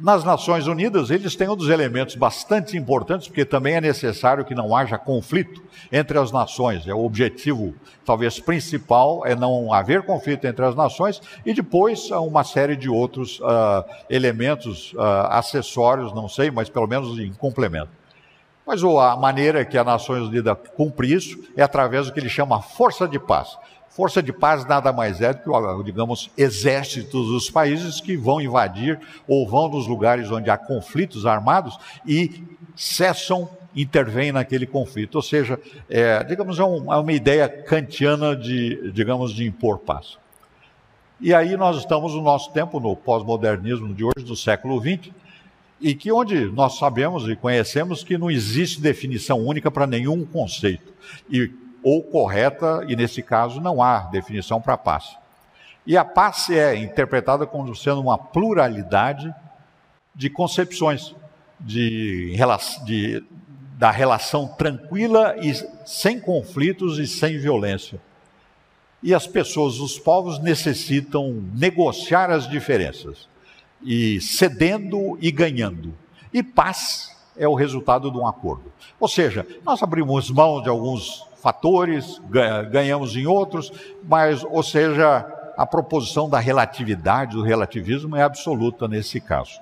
nas Nações Unidas, eles têm um dos elementos bastante importantes, porque também é necessário que não haja conflito entre as nações. É o objetivo, talvez principal, é não haver conflito entre as nações, e depois uma série de outros uh, elementos uh, acessórios, não sei, mas pelo menos em complemento. Mas a maneira que a Nações Unidas cumpre isso é através do que ele chama força de paz. Força de paz nada mais é do que, digamos, exércitos dos países que vão invadir ou vão nos lugares onde há conflitos armados e cessam, intervêm naquele conflito. Ou seja, é, digamos, é, um, é uma ideia kantiana de, digamos, de impor paz. E aí nós estamos no nosso tempo, no pós-modernismo de hoje, do século XX, e que onde nós sabemos e conhecemos que não existe definição única para nenhum conceito. E ou correta, e nesse caso não há definição para paz. E a paz é interpretada como sendo uma pluralidade de concepções de, de, da relação tranquila e sem conflitos e sem violência. E as pessoas, os povos necessitam negociar as diferenças e cedendo e ganhando. E paz é o resultado de um acordo. Ou seja, nós abrimos mão de alguns fatores, ganhamos em outros, mas, ou seja, a proposição da relatividade, do relativismo é absoluta nesse caso.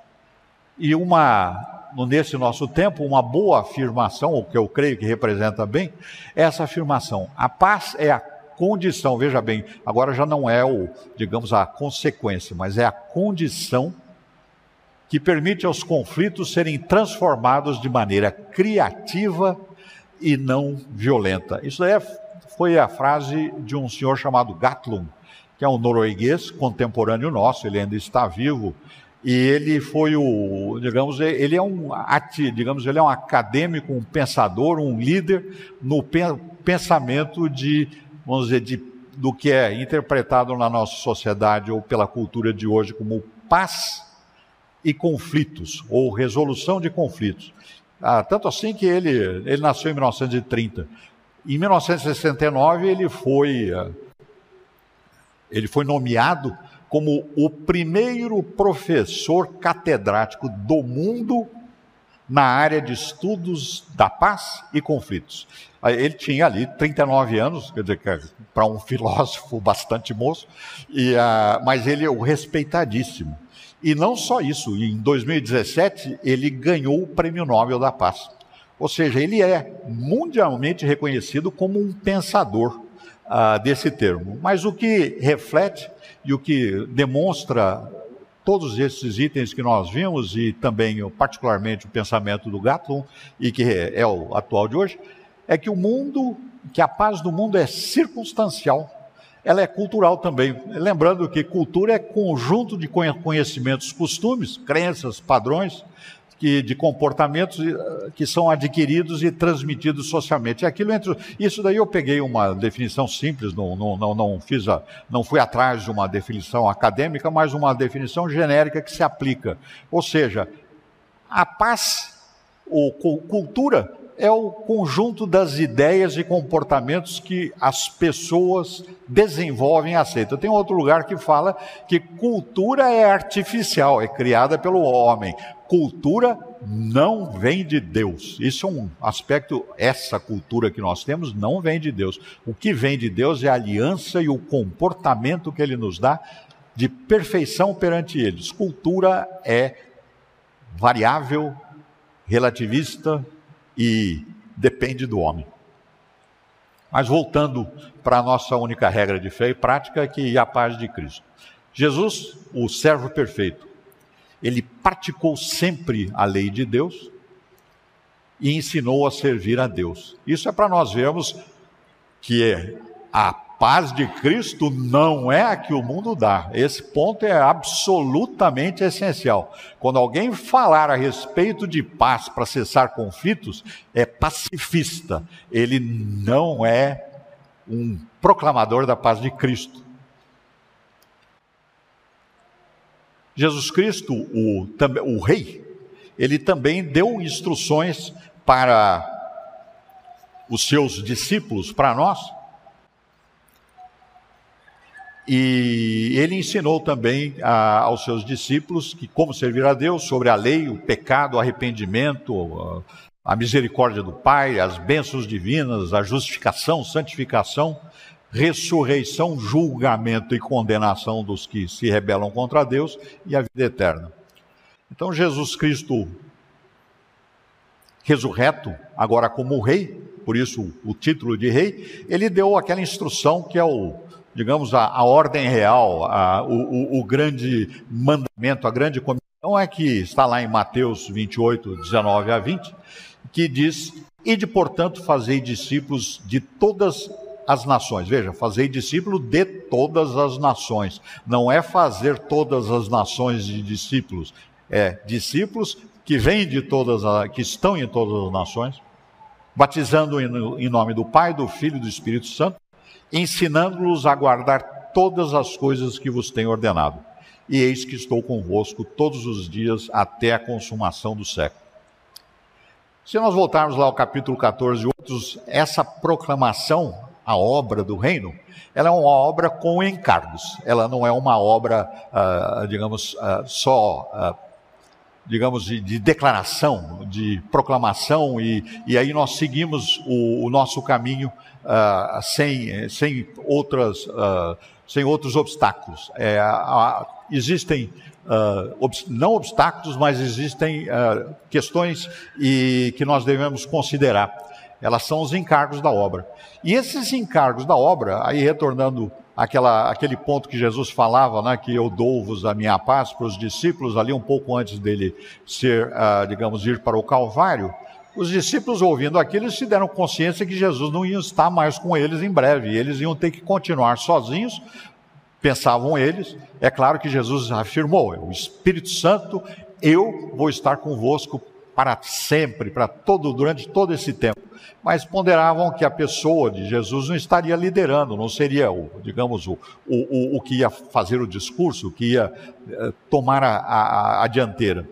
E uma, nesse nosso tempo, uma boa afirmação, o que eu creio que representa bem, é essa afirmação. A paz é a condição, veja bem, agora já não é o, digamos, a consequência, mas é a condição que permite aos conflitos serem transformados de maneira criativa e não violenta. Isso é, foi a frase de um senhor chamado Gatlum, que é um norueguês contemporâneo nosso, ele ainda está vivo, e ele foi o, digamos, ele é um, digamos, ele é um acadêmico, um pensador, um líder no pensamento de, vamos dizer, de, do que é interpretado na nossa sociedade ou pela cultura de hoje como paz e conflitos, ou resolução de conflitos. Ah, tanto assim que ele, ele nasceu em 1930. Em 1969 ele foi, ah, ele foi nomeado como o primeiro professor catedrático do mundo na área de estudos da paz e conflitos. Ele tinha ali 39 anos, quer dizer, para um filósofo bastante moço, e, uh, mas ele é o respeitadíssimo. E não só isso, em 2017 ele ganhou o Prêmio Nobel da Paz. Ou seja, ele é mundialmente reconhecido como um pensador uh, desse termo. Mas o que reflete e o que demonstra todos esses itens que nós vimos e também particularmente o pensamento do Gatton e que é o atual de hoje, é que o mundo, que a paz do mundo é circunstancial, ela é cultural também. Lembrando que cultura é conjunto de conhecimentos, costumes, crenças, padrões que, de comportamentos eh, que são adquiridos e transmitidos socialmente. Aquilo entre, isso daí eu peguei uma definição simples, não, não, não, não, fiz a, não fui atrás de uma definição acadêmica, mas uma definição genérica que se aplica. Ou seja, a paz ou cultura é o conjunto das ideias e comportamentos que as pessoas desenvolvem e aceitam. Tem outro lugar que fala que cultura é artificial, é criada pelo homem. Cultura não vem de Deus. Isso é um aspecto, essa cultura que nós temos não vem de Deus. O que vem de Deus é a aliança e o comportamento que ele nos dá de perfeição perante eles. Cultura é variável, relativista, e depende do homem. Mas voltando para a nossa única regra de fé e prática, que é a paz de Cristo. Jesus, o servo perfeito, ele praticou sempre a lei de Deus e ensinou a servir a Deus. Isso é para nós vermos que é a paz de Cristo não é a que o mundo dá. Esse ponto é absolutamente essencial. Quando alguém falar a respeito de paz para cessar conflitos, é pacifista. Ele não é um proclamador da paz de Cristo. Jesus Cristo, o, o rei, ele também deu instruções para os seus discípulos, para nós, e ele ensinou também a, aos seus discípulos que como servir a Deus sobre a lei, o pecado, o arrependimento, a, a misericórdia do Pai, as bênçãos divinas, a justificação, santificação, ressurreição, julgamento e condenação dos que se rebelam contra Deus e a vida eterna. Então Jesus Cristo ressurreto, agora como rei, por isso o título de rei, ele deu aquela instrução que é o digamos, a, a ordem real, a, o, o, o, grande mandamento, a grande comissão é que está lá em Mateus 28, 19 a 20, que diz: Ide, portanto, fazei discípulos de todas as nações. Veja, fazei discípulo de todas as nações. Não é fazer todas as nações de discípulos, é discípulos que vêm de todas, que estão em todas as nações, batizando em nome do Pai, do Filho e do Espírito Santo, ensinando-los a guardar todas as coisas que vos tenho ordenado. E eis que estou convosco todos os dias até a consumação do século. Se nós voltarmos lá ao capítulo 14 e outros, essa proclamação, a obra do reino, ela é uma obra com encargos. Ela não é uma obra, uh, digamos, uh, só, uh, digamos, de, de, declaração, de proclamação, e, e aí nós seguimos o, o nosso caminho uh, sem, sem, outras, uh, sem outros obstáculos. É, uh, existem ob não obstáculos, mas existem questões e, que nós devemos considerar. Elas são os encargos da obra. E esses encargos da obra, aí retornando aquela, aquele ponto que Jesus falava, né, que eu dou-vos a minha paz para os discípulos, ali um pouco antes dele ser, digamos, ir para o Calvário, os discípulos, ouvindo aquilo, se deram consciência que Jesus não ia estar mais com eles em breve, eles iam ter que continuar sozinhos, pensavam eles. É claro que Jesus afirmou: o Espírito Santo, eu vou estar convosco para sempre, para todo durante todo esse tempo. Mas ponderavam que a pessoa de Jesus não estaria liderando, não seria o, digamos, o, o, o que ia fazer o discurso, o que ia eh, tomar a, a, a dianteira.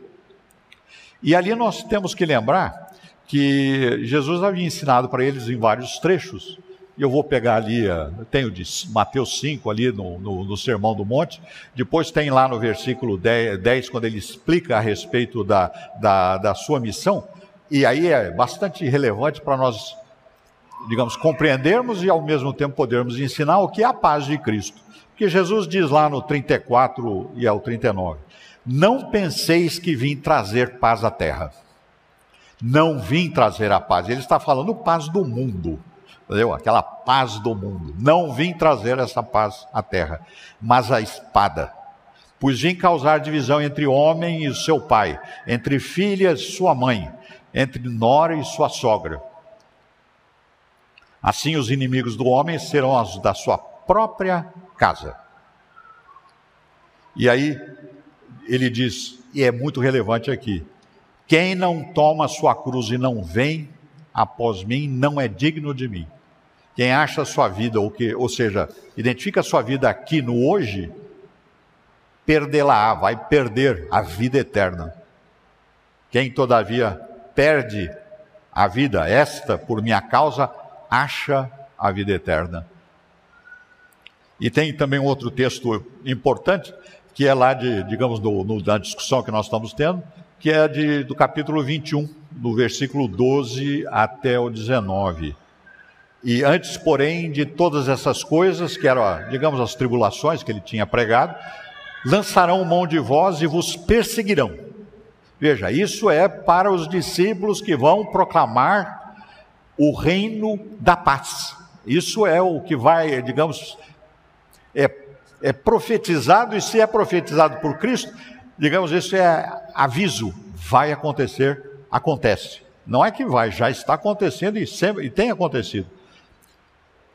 E ali nós temos que lembrar que Jesus havia ensinado para eles em vários trechos. E eu vou pegar ali, eu tenho de Mateus 5 ali no, no, no, Sermão do Monte, depois tem lá no versículo 10, 10 quando ele explica a respeito da, da, da sua missão, e aí é bastante relevante para nós, digamos, compreendermos e ao mesmo tempo podermos ensinar o que é a paz de Cristo. Porque Jesus diz lá no 34 e ao 39, não penseis que vim trazer paz à terra. Não vim trazer a paz. Ele está falando paz do mundo entendeu? Aquela paz do mundo. Não vim trazer essa paz à terra, mas a espada. Pois vim causar divisão entre homem e seu pai, entre filha e sua mãe, entre nora e sua sogra. Assim os inimigos do homem serão os da sua própria casa. E aí ele diz, e é muito relevante aqui: quem não toma sua cruz e não vem após mim, não é digno de mim. Quem acha sua vida, ou, que, ou seja, identifica sua vida aqui no hoje, perdê-la, vai perder a vida eterna. Quem, todavia, perde a vida, esta por minha causa, acha a vida eterna. E tem também um outro texto importante, que é lá de, digamos, do, no, da discussão que nós estamos tendo, que é de, do capítulo 21, do versículo 12 até o 19. E antes, porém, de todas essas coisas, que eram, digamos, as tribulações que ele tinha pregado, lançarão mão de vós e vos perseguirão. Veja, isso é para os discípulos que vão proclamar o reino da paz. Isso é o que vai, digamos, é, é profetizado, e se é profetizado por Cristo, digamos, isso é aviso, vai acontecer, acontece. Não é que vai, já está acontecendo e, sempre, e tem acontecido.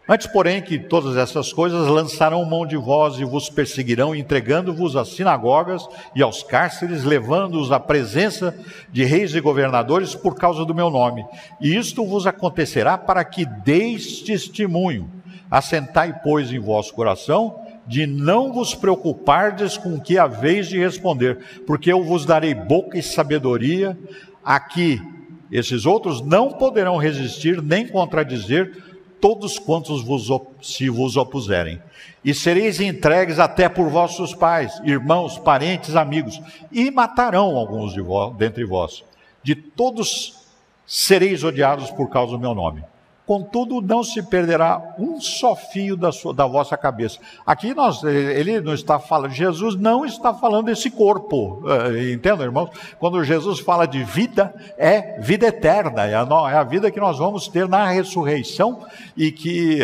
Antes, porém, que todas essas coisas lançarão mão de vós e vos perseguirão, entregando-vos às sinagogas e aos cárceres, levando-os à presença de reis e governadores por causa do meu nome. E isto vos acontecerá para que deis testemunho. Assentai, pois, em vosso coração, de não vos preocupardes com o que haveis de responder, porque eu vos darei boca e sabedoria, a que esses outros não poderão resistir nem contradizer todos quantos vos, se vos opuserem. E sereis entregues até por vossos pais, irmãos, parentes, amigos, e matarão alguns de vós, dentre vós. De todos sereis odiados por causa do meu nome. Contudo, não se perderá um só fio da, sua, da vossa cabeça. Aqui nós, ele não está falando, Jesus não está falando desse corpo, eh, entendem, irmãos? Quando Jesus fala de vida, é vida eterna, é a, é vida que nós vamos ter na ressurreição e que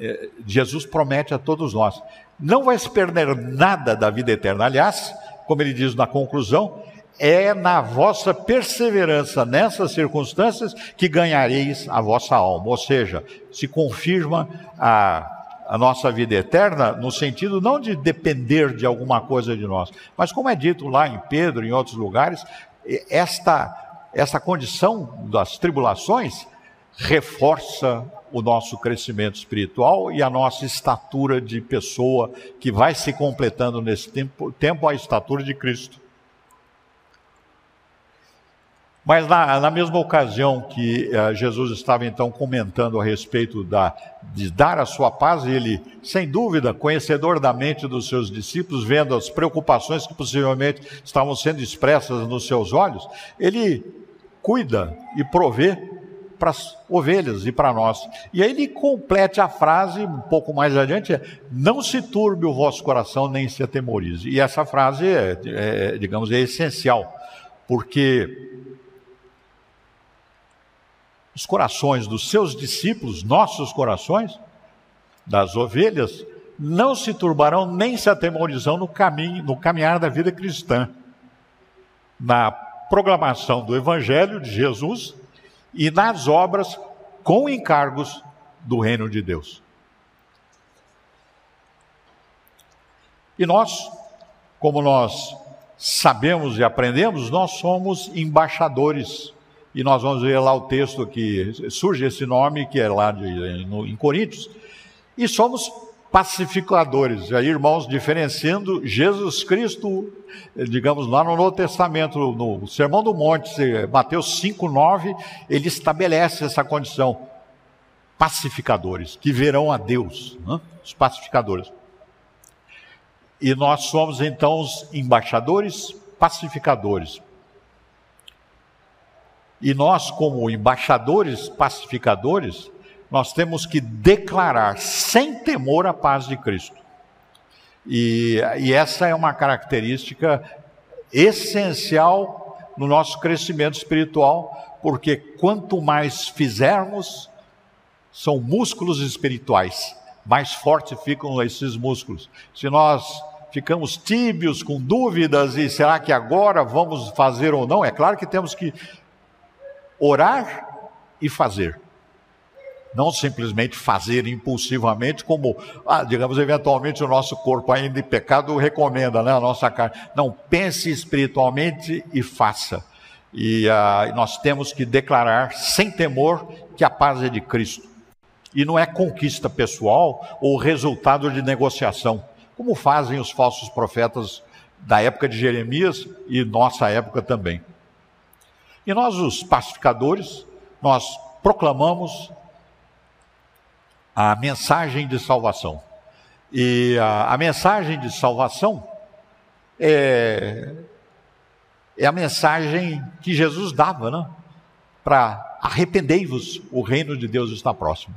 eh, Jesus promete a todos nós. Não vai se perder nada da vida eterna. Aliás, como ele diz na conclusão, é na vossa perseverança nessas circunstâncias que ganhareis a vossa alma. Ou seja, se confirma a, a nossa vida eterna no sentido não de depender de alguma coisa de nós, mas como é dito lá em Pedro, em outros lugares, esta, esta condição das tribulações reforça o nosso crescimento espiritual e a nossa estatura de pessoa que vai se completando nesse tempo, tempo a estatura de Cristo. Mas na, na mesma ocasião que uh, Jesus estava então comentando a respeito da, de dar a sua paz, ele, sem dúvida, conhecedor da mente dos seus discípulos, vendo as preocupações que possivelmente estavam sendo expressas nos seus olhos, ele cuida e provê para as ovelhas e para nós. E aí ele complete a frase um pouco mais adiante: é, não se turbe o vosso coração nem se atemorize. E essa frase é, é digamos, é essencial, porque os corações dos seus discípulos, nossos corações, das ovelhas, não se turbarão nem se atemorizarão no caminho, no caminhar da vida cristã, na proclamação do Evangelho de Jesus e nas obras com encargos do reino de Deus. E nós, como nós sabemos e aprendemos, nós somos embaixadores e nós vamos ver lá o texto que surge esse nome, que é lá de, no, em Coríntios, e somos pacificadores. Aí, irmãos, diferenciando Jesus Cristo, digamos lá no Novo Testamento, no Sermão do Monte, Mateus 5, 9, ele estabelece essa condição. pacificadores, que verão a Deus, né? os pacificadores. E nós somos então os embaixadores pacificadores. E nós, como embaixadores pacificadores, nós temos que declarar sem temor a paz de Cristo. E, e essa é uma característica essencial no nosso crescimento espiritual, porque quanto mais fizermos, são músculos espirituais, mais fortes ficam esses músculos. Se nós ficamos tíbios, com dúvidas, e será que agora vamos fazer ou não? É claro que temos que orar e fazer. Não simplesmente fazer impulsivamente, como, ah, digamos, eventualmente o nosso corpo ainda em pecado recomenda, né? A nossa carne. Não, pense espiritualmente e faça. E ah, nós temos que declarar sem temor que a paz é de Cristo. E não é conquista pessoal ou resultado de negociação, como fazem os falsos profetas da época de Jeremias e nossa época também. E nós, os pacificadores, nós proclamamos a mensagem de salvação. E a, a mensagem de salvação é, é a mensagem que Jesus dava, né? Para arrependei-vos, o reino de Deus está próximo.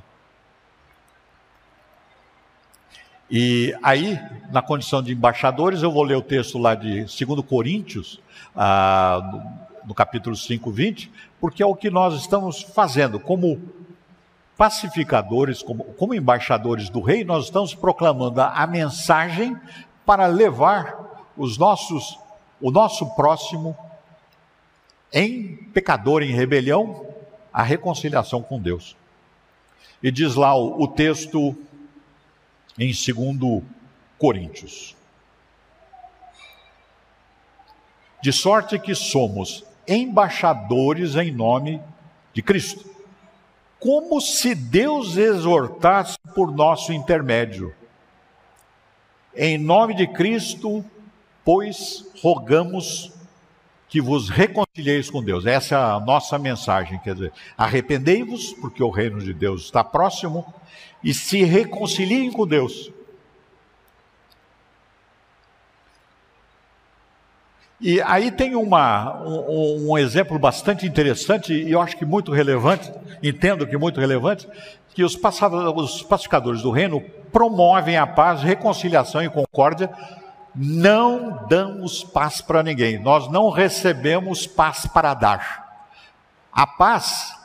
E aí, na condição de embaixadores, eu vou ler o texto lá de 2 Coríntios, ah, no capítulo 5, 20, porque é o que nós estamos fazendo. Como pacificadores, como, como embaixadores do rei, nós estamos proclamando a, a mensagem para levar os nossos, o nosso próximo em pecador, em rebelião, à reconciliação com Deus. E diz lá o, o texto em 2 Coríntios. De sorte que somos embaixadores em nome de Cristo. Como se Deus exortasse por nosso intermédio. Em nome de Cristo, pois rogamos que vos reconcilieis com Deus. Essa é a nossa mensagem, quer dizer, arrependei-vos, porque o reino de Deus está próximo, e se reconciliem com Deus. E aí tem uma, um, um, exemplo bastante interessante e eu acho que muito relevante, entendo que muito relevante, que os, os pacificadores do reino promovem a paz, reconciliação e concórdia, não damos paz para ninguém, nós não recebemos paz para dar. A paz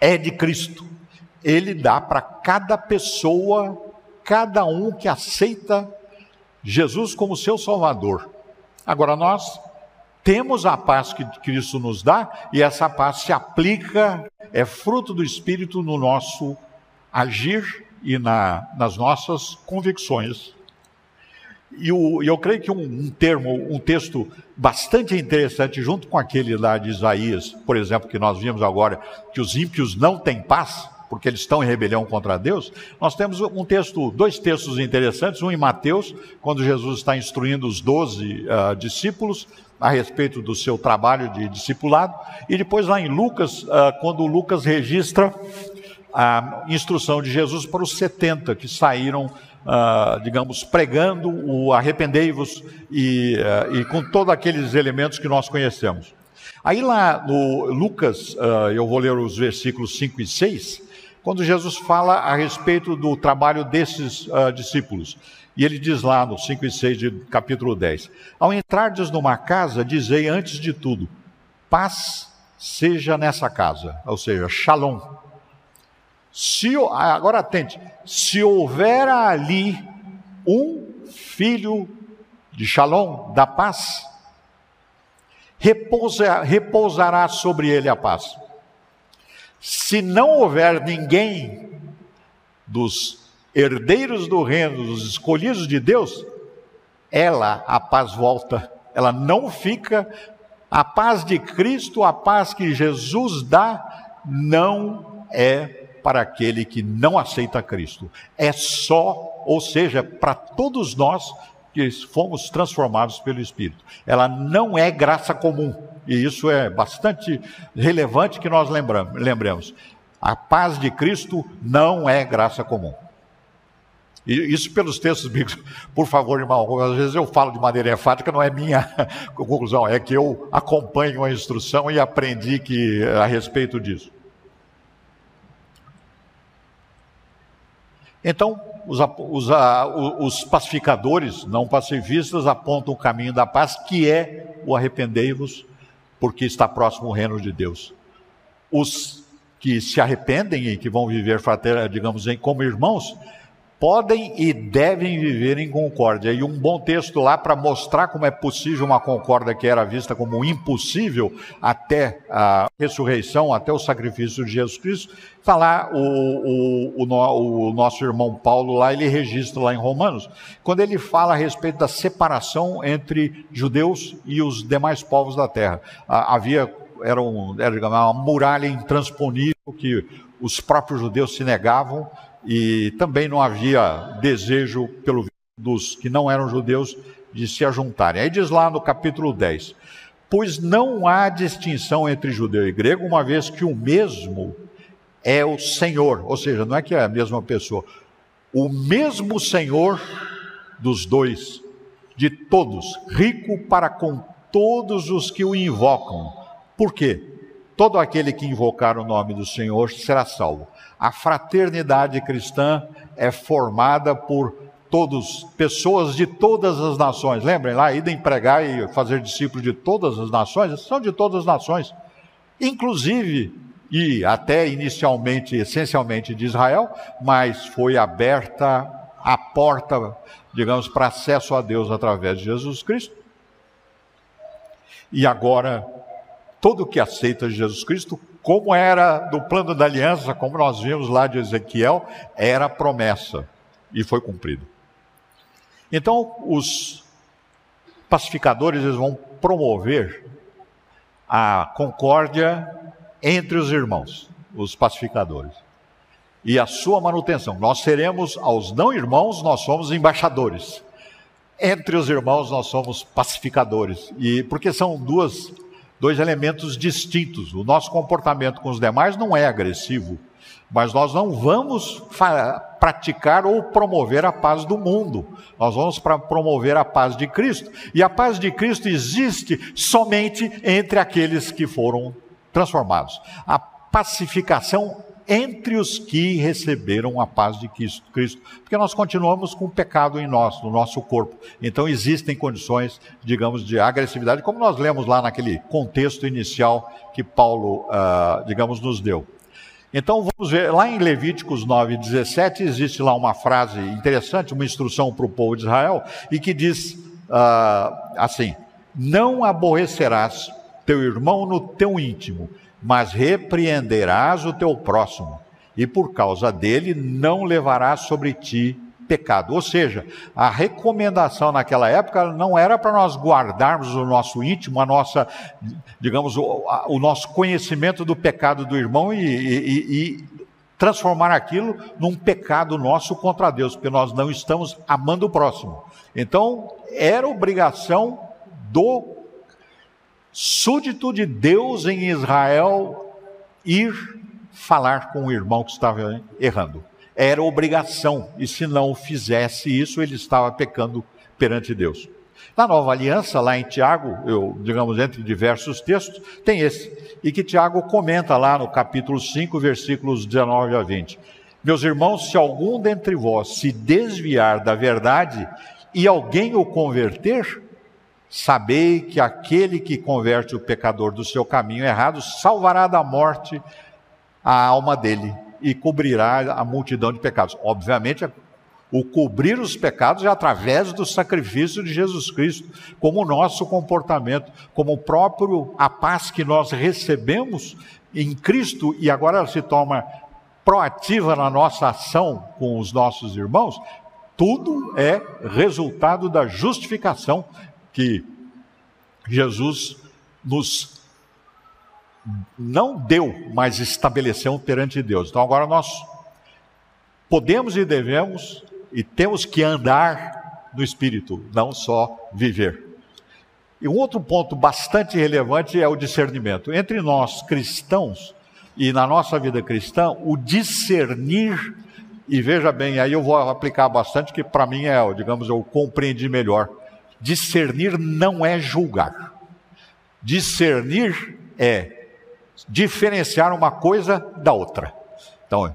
é de Cristo, Ele dá para cada pessoa, cada um que aceita Jesus como seu Salvador. Agora nós temos a paz que Cristo nos dá e essa paz se aplica, é fruto do Espírito no nosso agir e na, nas nossas convicções. E o, eu creio que um, um, termo, um texto bastante interessante, junto com aquele lá de Isaías, por exemplo, que nós vimos agora, que os ímpios não têm paz, porque eles estão em rebelião contra Deus, nós temos um texto, dois textos interessantes, um em Mateus, quando Jesus está instruindo os doze uh, discípulos a respeito do seu trabalho de discipulado, e depois lá em Lucas, uh, quando Lucas registra a instrução de Jesus para os 70 que saíram, uh, digamos, pregando o arrependei-vos e, e com todos aqueles elementos que nós conhecemos. Aí lá no Lucas, eu vou ler os versículos 5 e 6, quando Jesus fala a respeito do trabalho desses discípulos. E ele diz lá no 5 e 6 de capítulo 10: Ao entrardes numa casa, dizei antes de tudo, paz seja nessa casa, ou seja, shalom. Se, agora atente, se houver ali um filho de shalom, da paz, repousa, repousará sobre ele a paz. Se não houver ninguém dos herdeiros do reino, dos escolhidos de Deus, ela, a paz volta, ela não fica. A paz de Cristo, a paz que Jesus dá, não é para aquele que não aceita Cristo. É só, ou seja, para todos nós que fomos transformados pelo Espírito. Ela não é graça comum. E isso é bastante relevante que nós lembramos, lembremos. A paz de Cristo não é graça comum. E isso pelos textos bíblicos. Por favor, irmão, às vezes eu falo de maneira enfática, não é minha conclusão, é que eu acompanho a instrução e aprendi que a respeito disso. Então, os, os, os, pacificadores, não pacifistas, apontam o caminho da paz, que é o arrependei-vos, porque está próximo o reino de Deus. Os que se arrependem e que vão viver, digamos, como irmãos, podem e devem viver em concórdia. E um bom texto lá para mostrar como é possível uma concórdia que era vista como impossível até a ressurreição, até o sacrifício de Jesus Cristo, está lá o, o, o, o, nosso irmão Paulo lá, ele registra lá em Romanos, quando ele fala a respeito da separação entre judeus e os demais povos da terra. Havia era, um, era uma muralha intransponível que os próprios judeus se negavam e também não havia desejo pelo dos que não eram judeus de se ajuntarem. Aí diz lá no capítulo 10: Pois não há distinção entre judeu e grego, uma vez que o mesmo é o Senhor, ou seja, não é que é a mesma pessoa, o mesmo Senhor dos dois, de todos, rico para com todos os que o invocam. Por quê? Todo aquele que invocar o nome do Senhor será salvo. A fraternidade cristã é formada por todos, pessoas de todas as nações. Lembrem lá, idem pregar e fazer discípulos de todas as nações, são de todas as nações. Inclusive, e até inicialmente, essencialmente de Israel, mas foi aberta a porta, digamos, para acesso a Deus através de Jesus Cristo. E agora todo que aceita Jesus Cristo, como era do plano da aliança, como nós vimos lá de Ezequiel, era promessa e foi cumprido. Então, os pacificadores eles vão promover a concórdia entre os irmãos, os pacificadores, e a sua manutenção. Nós seremos aos não irmãos, nós somos embaixadores. Entre os irmãos nós somos pacificadores. E porque são duas dois elementos distintos. O nosso comportamento com os demais não é agressivo, mas nós não vamos praticar ou promover a paz do mundo. Nós vamos promover a paz de Cristo. E a paz de Cristo existe somente entre aqueles que foram transformados. A pacificação entre os que receberam a paz de Cristo, porque nós continuamos com o pecado em nós, no nosso corpo. Então existem condições, digamos, de agressividade, como nós lemos lá naquele contexto inicial que Paulo, uh, digamos, nos deu. Então vamos ver, lá em Levíticos 9, 17, existe lá uma frase interessante, uma instrução para o povo de Israel, e que diz uh, assim: Não aborrecerás teu irmão no teu íntimo, mas repreenderás o teu próximo, e por causa dele não levarás sobre ti pecado. Ou seja, a recomendação naquela época não era para nós guardarmos o nosso íntimo, a nossa, digamos, o, a, o nosso conhecimento do pecado do irmão e, e, e transformar aquilo num pecado nosso contra Deus, porque nós não estamos amando o próximo. Então, era obrigação do súdito de Deus em Israel ir falar com o irmão que estava errando. Era obrigação, e se não fizesse isso, ele estava pecando perante Deus. Na nova aliança, lá em Tiago, eu, digamos, entre diversos textos, tem esse, e que Tiago comenta lá no capítulo 5, versículos 19 a 20. Meus irmãos, se algum dentre vós se desviar da verdade e alguém o converter, Sabei que aquele que converte o pecador do seu caminho errado salvará da morte a alma dele e cobrirá a multidão de pecados. Obviamente, o cobrir os pecados é através do sacrifício de Jesus Cristo, como o nosso comportamento, como o próprio a paz que nós recebemos em Cristo e agora ela se torna proativa na nossa ação com os nossos irmãos, tudo é resultado da justificação que Jesus nos não deu, mas estabeleceu perante Deus. Então agora nós podemos e devemos e temos que andar no Espírito, não só viver. E um outro ponto bastante relevante é o discernimento. Entre nós cristãos, E na nossa vida cristã, o discernir, e veja bem, aí eu vou aplicar bastante, que para mim é, digamos, eu compreendi melhor. Discernir não é julgar. Discernir é diferenciar uma coisa da outra. Então,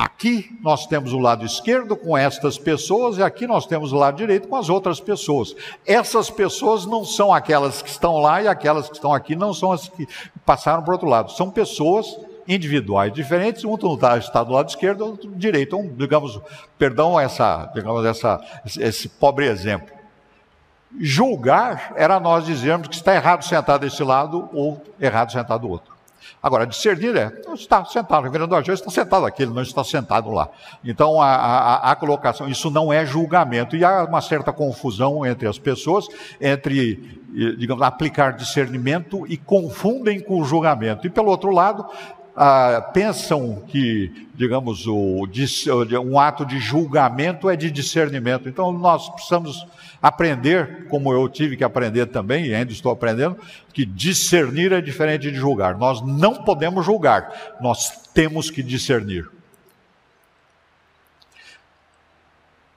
Aqui nós temos o lado esquerdo com estas pessoas e aqui nós temos o lado direito com as outras pessoas. Essas pessoas não são aquelas que estão lá e aquelas que estão aqui não são as que passaram para o outro lado. São pessoas individuais diferentes, um está do lado esquerdo, outro direito. Um, digamos, perdão essa, digamos essa, esse pobre exemplo. Julgar era nós dizermos que está errado sentado desse lado ou errado sentado do outro. Agora, discernir é, está sentado, o reverendo Argel está sentado aqui, ele não está sentado lá. Então, a, a, a, colocação, isso não é julgamento. E há uma certa confusão entre as pessoas, entre, digamos, aplicar discernimento e confundem com julgamento. E, pelo outro lado, ah, pensam que, digamos, o, um ato de julgamento é de discernimento. Então, nós precisamos aprender, como eu tive que aprender também, e ainda estou aprendendo, que discernir é diferente de julgar. Nós não podemos julgar, nós temos que discernir.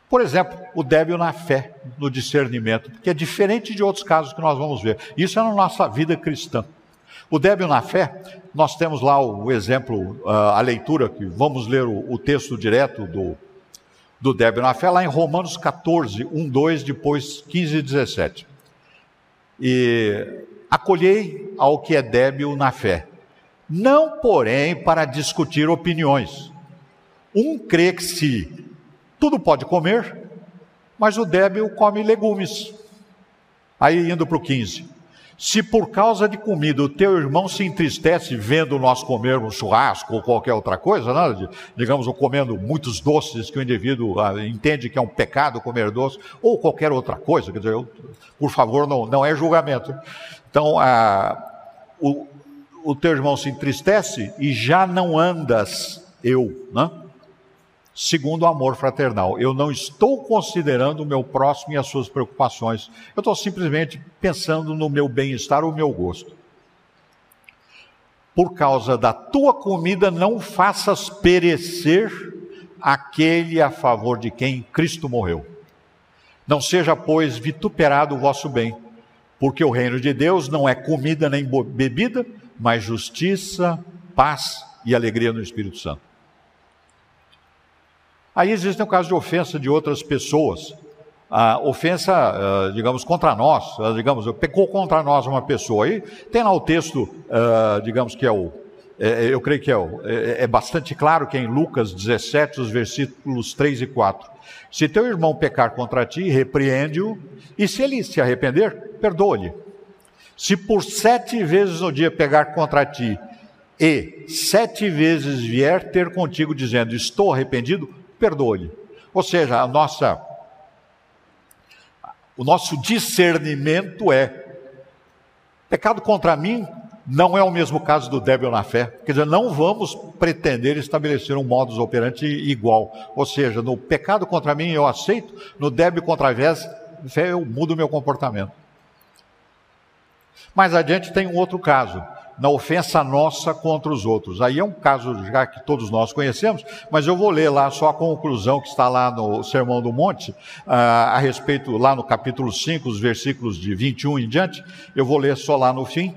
Por exemplo, o débil na fé, no discernimento, que é diferente de outros casos que nós vamos ver. Isso é na nossa vida cristã. O débil na fé, nós temos lá o exemplo, ah, a leitura, que vamos ler o, texto direto do, do débil na fé, lá em Romanos 14, 1, 2, depois 15 e 17. E acolhei ao que é débil na fé, não porém para discutir opiniões. Um crê que se tudo pode comer, mas o débil come legumes. Aí indo para o 15. Se por causa de comida o teu irmão se entristece vendo nós comermos churrasco ou qualquer outra coisa, né? digamos, ou comendo muitos doces que o indivíduo ah, entende que é um pecado comer doce, ou qualquer outra coisa, quer dizer, eu, por favor, não, não é julgamento. Então, ah, o, o teu irmão se entristece e já não andas eu, né? Segundo o amor fraternal. Eu não estou considerando o meu próximo e as suas preocupações. Eu estou simplesmente pensando no meu bem-estar, o meu gosto. Por causa da tua comida, não faças perecer aquele a favor de quem Cristo morreu. Não seja, pois, vituperado o vosso bem, porque o reino de Deus não é comida nem bebida, mas justiça, paz e alegria no Espírito Santo. Aí existe o caso de ofensa de outras pessoas. A ofensa, ah, digamos, contra nós, ah, digamos, pecou contra nós uma pessoa. Aí tem lá o texto, ah, digamos que é o, eu creio que é, o, é bastante claro que é em Lucas 17, os versículos 3 e 4. Se teu irmão pecar contra ti, repreende-o, e se ele se arrepender, perdoa-lhe. Se por sete vezes no dia pegar contra ti, e sete vezes vier ter contigo dizendo, estou arrependido, perdoe. Ou seja, a nossa, o nosso discernimento é: pecado contra mim não é o mesmo caso do débil na fé. Quer dizer, não vamos pretender estabelecer um modus operandi igual. Ou seja, no pecado contra mim eu aceito, no débil contra a fé eu mudo meu comportamento. Mais adiante tem um outro caso na ofensa nossa contra os outros. Aí é um caso já que todos nós conhecemos, mas eu vou ler lá só a conclusão que está lá no Sermão do Monte, ah, a respeito, lá no capítulo 5, os versículos de 21 em diante, eu vou ler só lá no fim.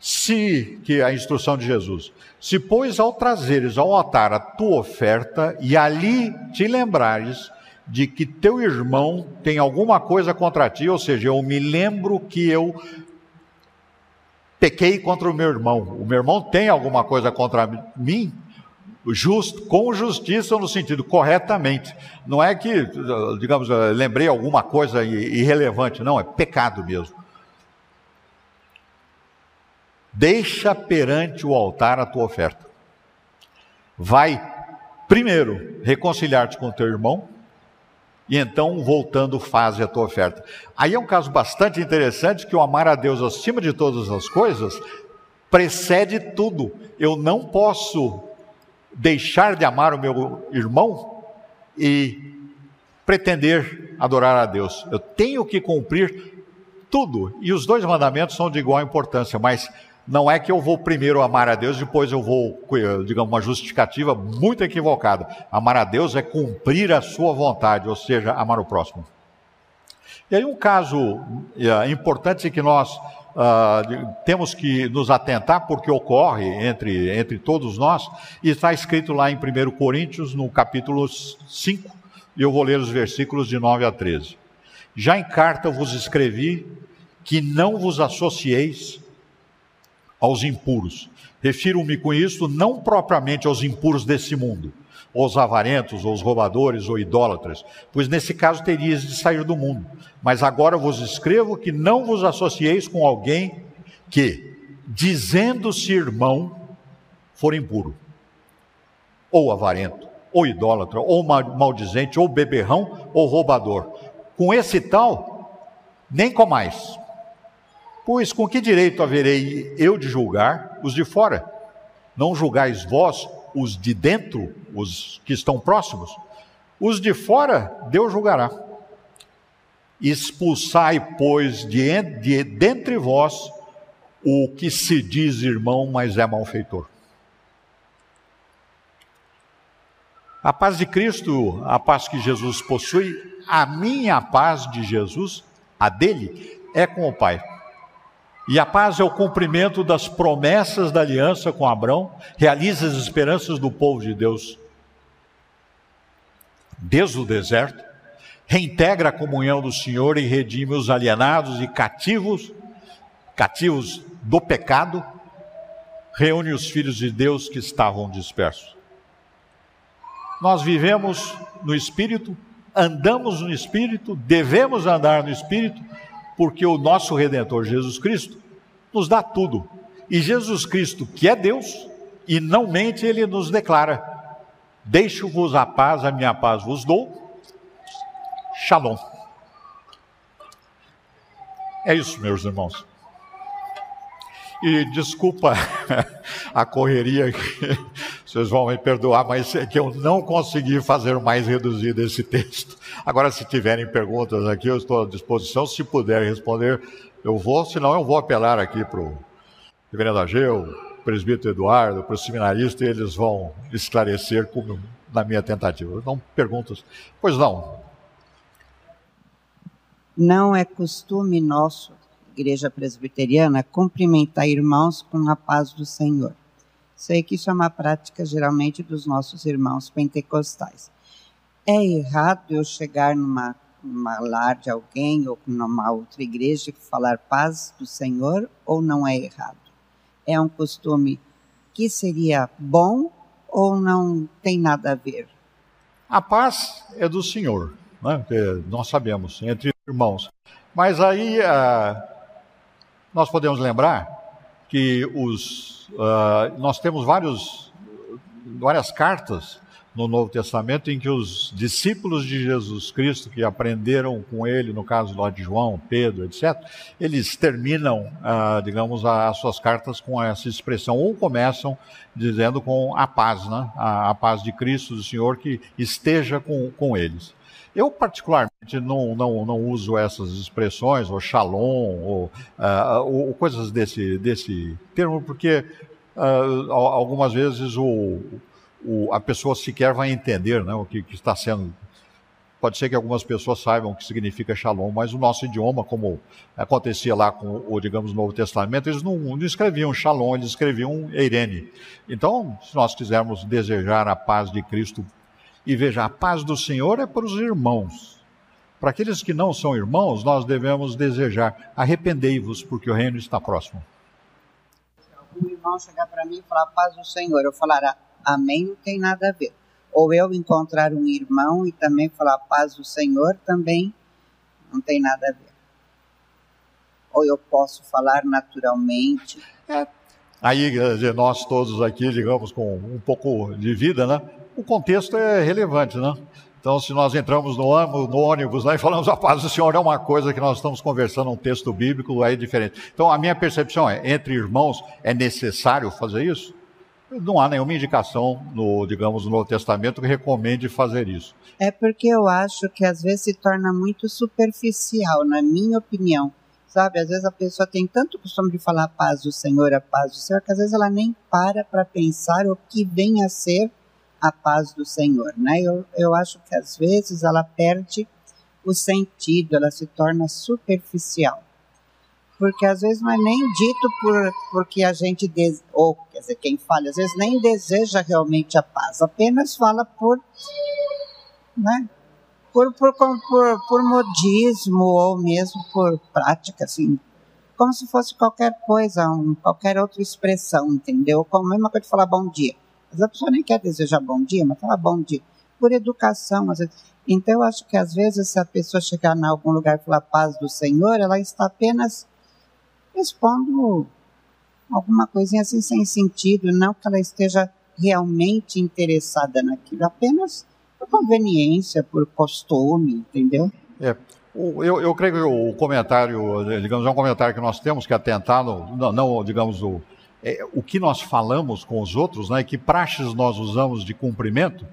Se, que é a instrução de Jesus, se pois ao trazeres ao altar a tua oferta e ali te lembrares de que teu irmão tem alguma coisa contra ti, ou seja, eu me lembro que eu pequei contra o meu irmão. O meu irmão tem alguma coisa contra mim? Justo, com justiça no sentido corretamente. Não é que, digamos, lembrei alguma coisa irrelevante, não, é pecado mesmo. Deixa perante o altar a tua oferta. Vai, primeiro, reconciliar-te com teu irmão, e então, voltando, faz a tua oferta. Aí é um caso bastante interessante que o amar a Deus acima de todas as coisas precede tudo. Eu não posso deixar de amar o meu irmão e pretender adorar a Deus. Eu tenho que cumprir tudo. E os dois mandamentos são de igual importância, mas Não é que eu vou primeiro amar a Deus, depois eu vou, digamos, uma justificativa muito equivocada. Amar a Deus é cumprir a sua vontade, ou seja, amar o próximo. E aí um caso é, importante que nós uh, temos que nos atentar, porque ocorre entre, entre todos nós, e está escrito lá em 1 Coríntios, no capítulo 5, e eu vou ler os versículos de 9 a 13. Já em carta vos escrevi que não vos associeis aos impuros. Refiro-me com isso não propriamente aos impuros desse mundo, aos avarentos, aos roubadores, ou idólatras, pois nesse caso terias de sair do mundo. Mas agora vos escrevo que não vos associeis com alguém que, dizendo-se irmão, for impuro, ou avarento, ou idólatra, ou maldizente, ou beberrão, ou roubador. Com esse tal, nem comais Pois com que direito haverei eu de julgar os de fora? Não julgais vós os de dentro, os que estão próximos? Os de fora Deus julgará. Expulsai, pois, de, de dentre vós o que se diz irmão, mas é malfeitor. A paz de Cristo, a paz que Jesus possui, a minha paz de Jesus, a dele, é com o Pai. E a paz é o cumprimento das promessas da aliança com Abraão, realiza as esperanças do povo de Deus. Desde o deserto, reintegra a comunhão do Senhor e redime os alienados e cativos, cativos do pecado, reúne os filhos de Deus que estavam dispersos. Nós vivemos no Espírito, andamos no Espírito, devemos andar no Espírito, porque o nosso Redentor Jesus Cristo nos dá tudo. E Jesus Cristo, que é Deus, e não mente, ele nos declara: Deixo-vos a paz, a minha paz vos dou. Shalom. É isso, meus irmãos. E desculpa a correria, vocês vão me perdoar, mas é que eu não consegui fazer mais reduzido esse texto. Agora, se tiverem perguntas aqui, eu estou à disposição. Se puder responder, eu vou, senão eu vou apelar aqui para o reverendo Ageu, presbítero Eduardo, para o seminarista, e eles vão esclarecer como, na minha tentativa. Não perguntas. Pois não. Não é costume nosso igreja presbiteriana cumprimentar irmãos com a paz do Senhor. Sei que isso é uma prática geralmente dos nossos irmãos pentecostais. É errado eu chegar numa, numa lar de alguém ou numa outra igreja e falar paz do Senhor ou não é errado? É um costume que seria bom ou não tem nada a ver? A paz é do Senhor, né? nós sabemos, entre irmãos. Mas aí ah, nós podemos lembrar que os, uh, nós temos vários, várias cartas no Novo Testamento em que os discípulos de Jesus Cristo que aprenderam com ele, no caso lá de João, Pedro, etc., eles terminam, uh, digamos, as suas cartas com essa expressão, ou começam dizendo com a paz, né? a, a paz de Cristo, do Senhor, que esteja com, com eles. Eu, particularmente, não, não, não uso essas expressões, ou shalom, ou, uh, ou coisas desse, desse termo, porque uh, algumas vezes o, o, a pessoa sequer vai entender né, o que, que, está sendo. Pode ser que algumas pessoas saibam o que significa shalom, mas o nosso idioma, como acontecia lá com o, digamos, Novo Testamento, eles não, não escreviam shalom, eles escreviam eirene. Então, se nós quisermos desejar a paz de Cristo e veja, a paz do Senhor é para os irmãos. Para aqueles que não são irmãos, nós devemos desejar: arrependei-vos, porque o reino está próximo. Se algum irmão chegar para mim e falar paz do Senhor, eu falar amém, não tem nada a ver. Ou eu encontrar um irmão e também falar paz do Senhor, também não tem nada a ver. Ou eu posso falar naturalmente. É. Aí, nós todos aqui, digamos, com um pouco de vida, né? O contexto é relevante, né? Então, se nós entramos no, ônibus lá e falamos a paz do Senhor é uma coisa que nós estamos conversando um texto bíblico, é diferente. Então, a minha percepção é, entre irmãos, é necessário fazer isso? Não há nenhuma indicação no, digamos, no Novo Testamento que recomende fazer isso. É porque eu acho que às vezes se torna muito superficial, na minha opinião. Sabe, às vezes a pessoa tem tanto costume de falar a paz do Senhor, a paz do Senhor, que às vezes ela nem para para pensar o que vem a ser a paz do Senhor, né? Eu, eu acho que às vezes ela perde o sentido, ela se torna superficial. Porque às vezes não é nem dito por porque a gente des, ou quer dizer, quem fala, às vezes nem deseja realmente a paz, apenas fala por né? por, por, por, por modismo ou mesmo por prática, assim, como se fosse qualquer coisa, um, qualquer outra expressão, entendeu? Como a mesma coisa de falar bom dia. Mas a pessoa nem quer desejar bom dia, mas fala bom dia. Por educação, às vezes. Então, eu acho que às vezes, se a pessoa chegar em algum lugar e falar paz do Senhor, ela está apenas expondo alguma coisinha assim sem sentido, não que ela esteja realmente interessada naquilo, apenas por conveniência, por costume, entendeu? É. Eu, eu creio que o comentário, digamos, é um comentário que nós temos que atentar, no, não, não, digamos, o, é, o que nós falamos com os outros, né, que praxes nós usamos de cumprimento,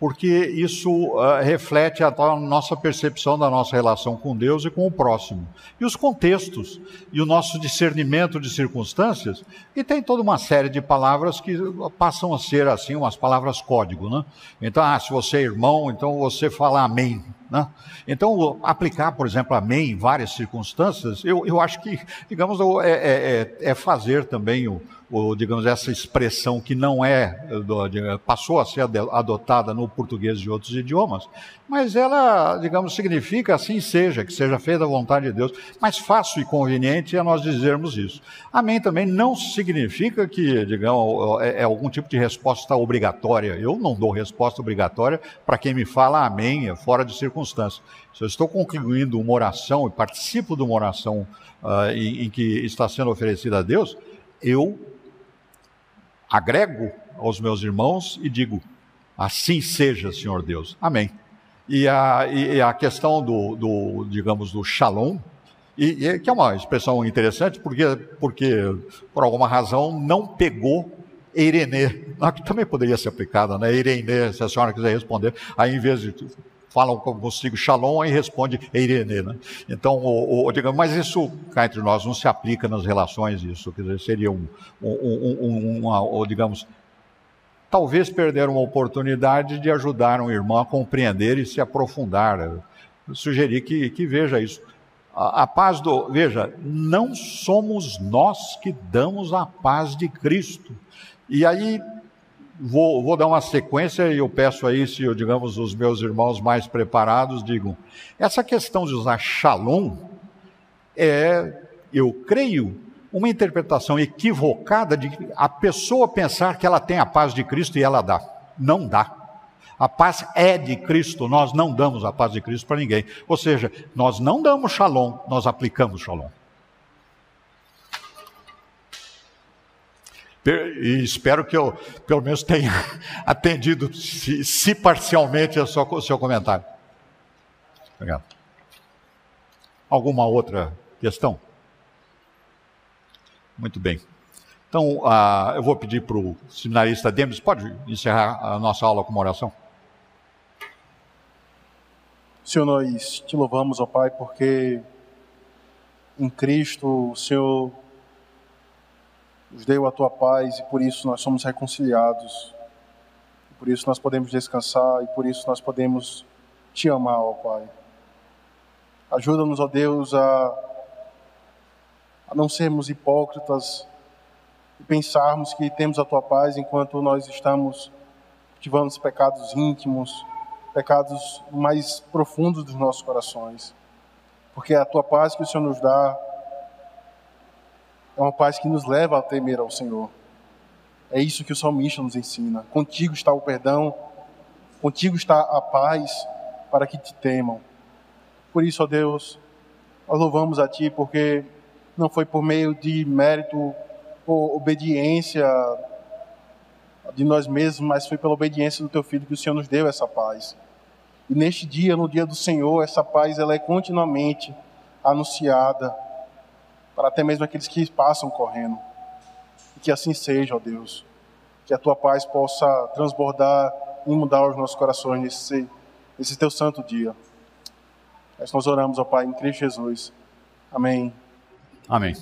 porque isso uh, reflete a, nossa percepção da nossa relação com Deus e com o próximo. E os contextos, e o nosso discernimento de circunstâncias, e tem toda uma série de palavras que passam a ser assim, umas palavras código, né? Então, ah, se você é irmão, então você fala amém. Né? Então, aplicar, por exemplo, amém em várias circunstâncias, eu, eu acho que, digamos, é, é, é, é fazer também o, o, digamos, essa expressão que não é, passou a ser adotada no português de outros idiomas, mas ela, digamos, significa assim seja, que seja feita a vontade de Deus. Mais fácil e conveniente é nós dizermos isso. Amém também não significa que, digamos, é, é algum tipo de resposta obrigatória. Eu não dou resposta obrigatória para quem me fala amém, é fora de circunstância. Se eu estou concluindo uma oração e participo de uma oração uh, em, em que está sendo oferecida a Deus, eu agrego aos meus irmãos e digo: assim seja, Senhor Deus. Amém. E a, e a questão do, do, digamos, do shalom, e, e, que é uma expressão interessante, porque, porque por alguma razão não pegou Irenê, que também poderia ser aplicada, né? Irenê, se a senhora quiser responder, aí em vez de falam consigo shalom e responde Eirene, né? Então, o, o, digamos, mas isso cá entre nós não se aplica nas relações, isso quer dizer, seria um, um, um uma, digamos, talvez perder uma oportunidade de ajudar um irmão a compreender e se aprofundar. Eu sugeri que, que veja isso. A, a paz do. Veja, não somos nós que damos a paz de Cristo. E aí Vou, vou, dar uma sequência e eu peço aí, se eu, digamos, os meus irmãos mais preparados digam. Essa questão de usar shalom é, eu creio, uma interpretação equivocada de a pessoa pensar que ela tem a paz de Cristo e ela dá. Não dá. A paz é de Cristo, nós não damos a paz de Cristo para ninguém. Ou seja, nós não damos shalom, nós aplicamos shalom. E espero que eu, pelo menos, tenha atendido, se, se parcialmente, o seu, comentário. Obrigado. Alguma outra questão? Muito bem. Então, uh, eu vou pedir para o seminarista Demes, pode encerrar a nossa aula com uma oração? Senhor, nós te louvamos, ó Pai, porque em Cristo o Senhor nos deu a tua paz e por isso nós somos reconciliados. Por isso nós podemos descansar e por isso nós podemos te amar, ó Pai. Ajuda-nos, ó Deus, a, a não sermos hipócritas e pensarmos que temos a tua paz enquanto nós estamos cultivando os pecados íntimos, pecados mais profundos dos nossos corações. Porque é a tua paz que o Senhor nos dá é uma paz que nos leva a temer ao Senhor. É isso que o salmista nos ensina. Contigo está o perdão, contigo está a paz para que te temam. Por isso, ó Deus, nós louvamos a Ti, porque não foi por meio de mérito ou obediência de nós mesmos, mas foi pela obediência do Teu Filho que o Senhor nos deu essa paz. E neste dia, no dia do Senhor, essa paz ela é continuamente anunciada para até mesmo aqueles que passam correndo. E que assim seja, ó Deus. Que a tua paz possa transbordar e mudar os nossos corações nesse, nesse teu santo dia. Nós oramos, ó Pai, em Cristo Jesus. Amém Amém.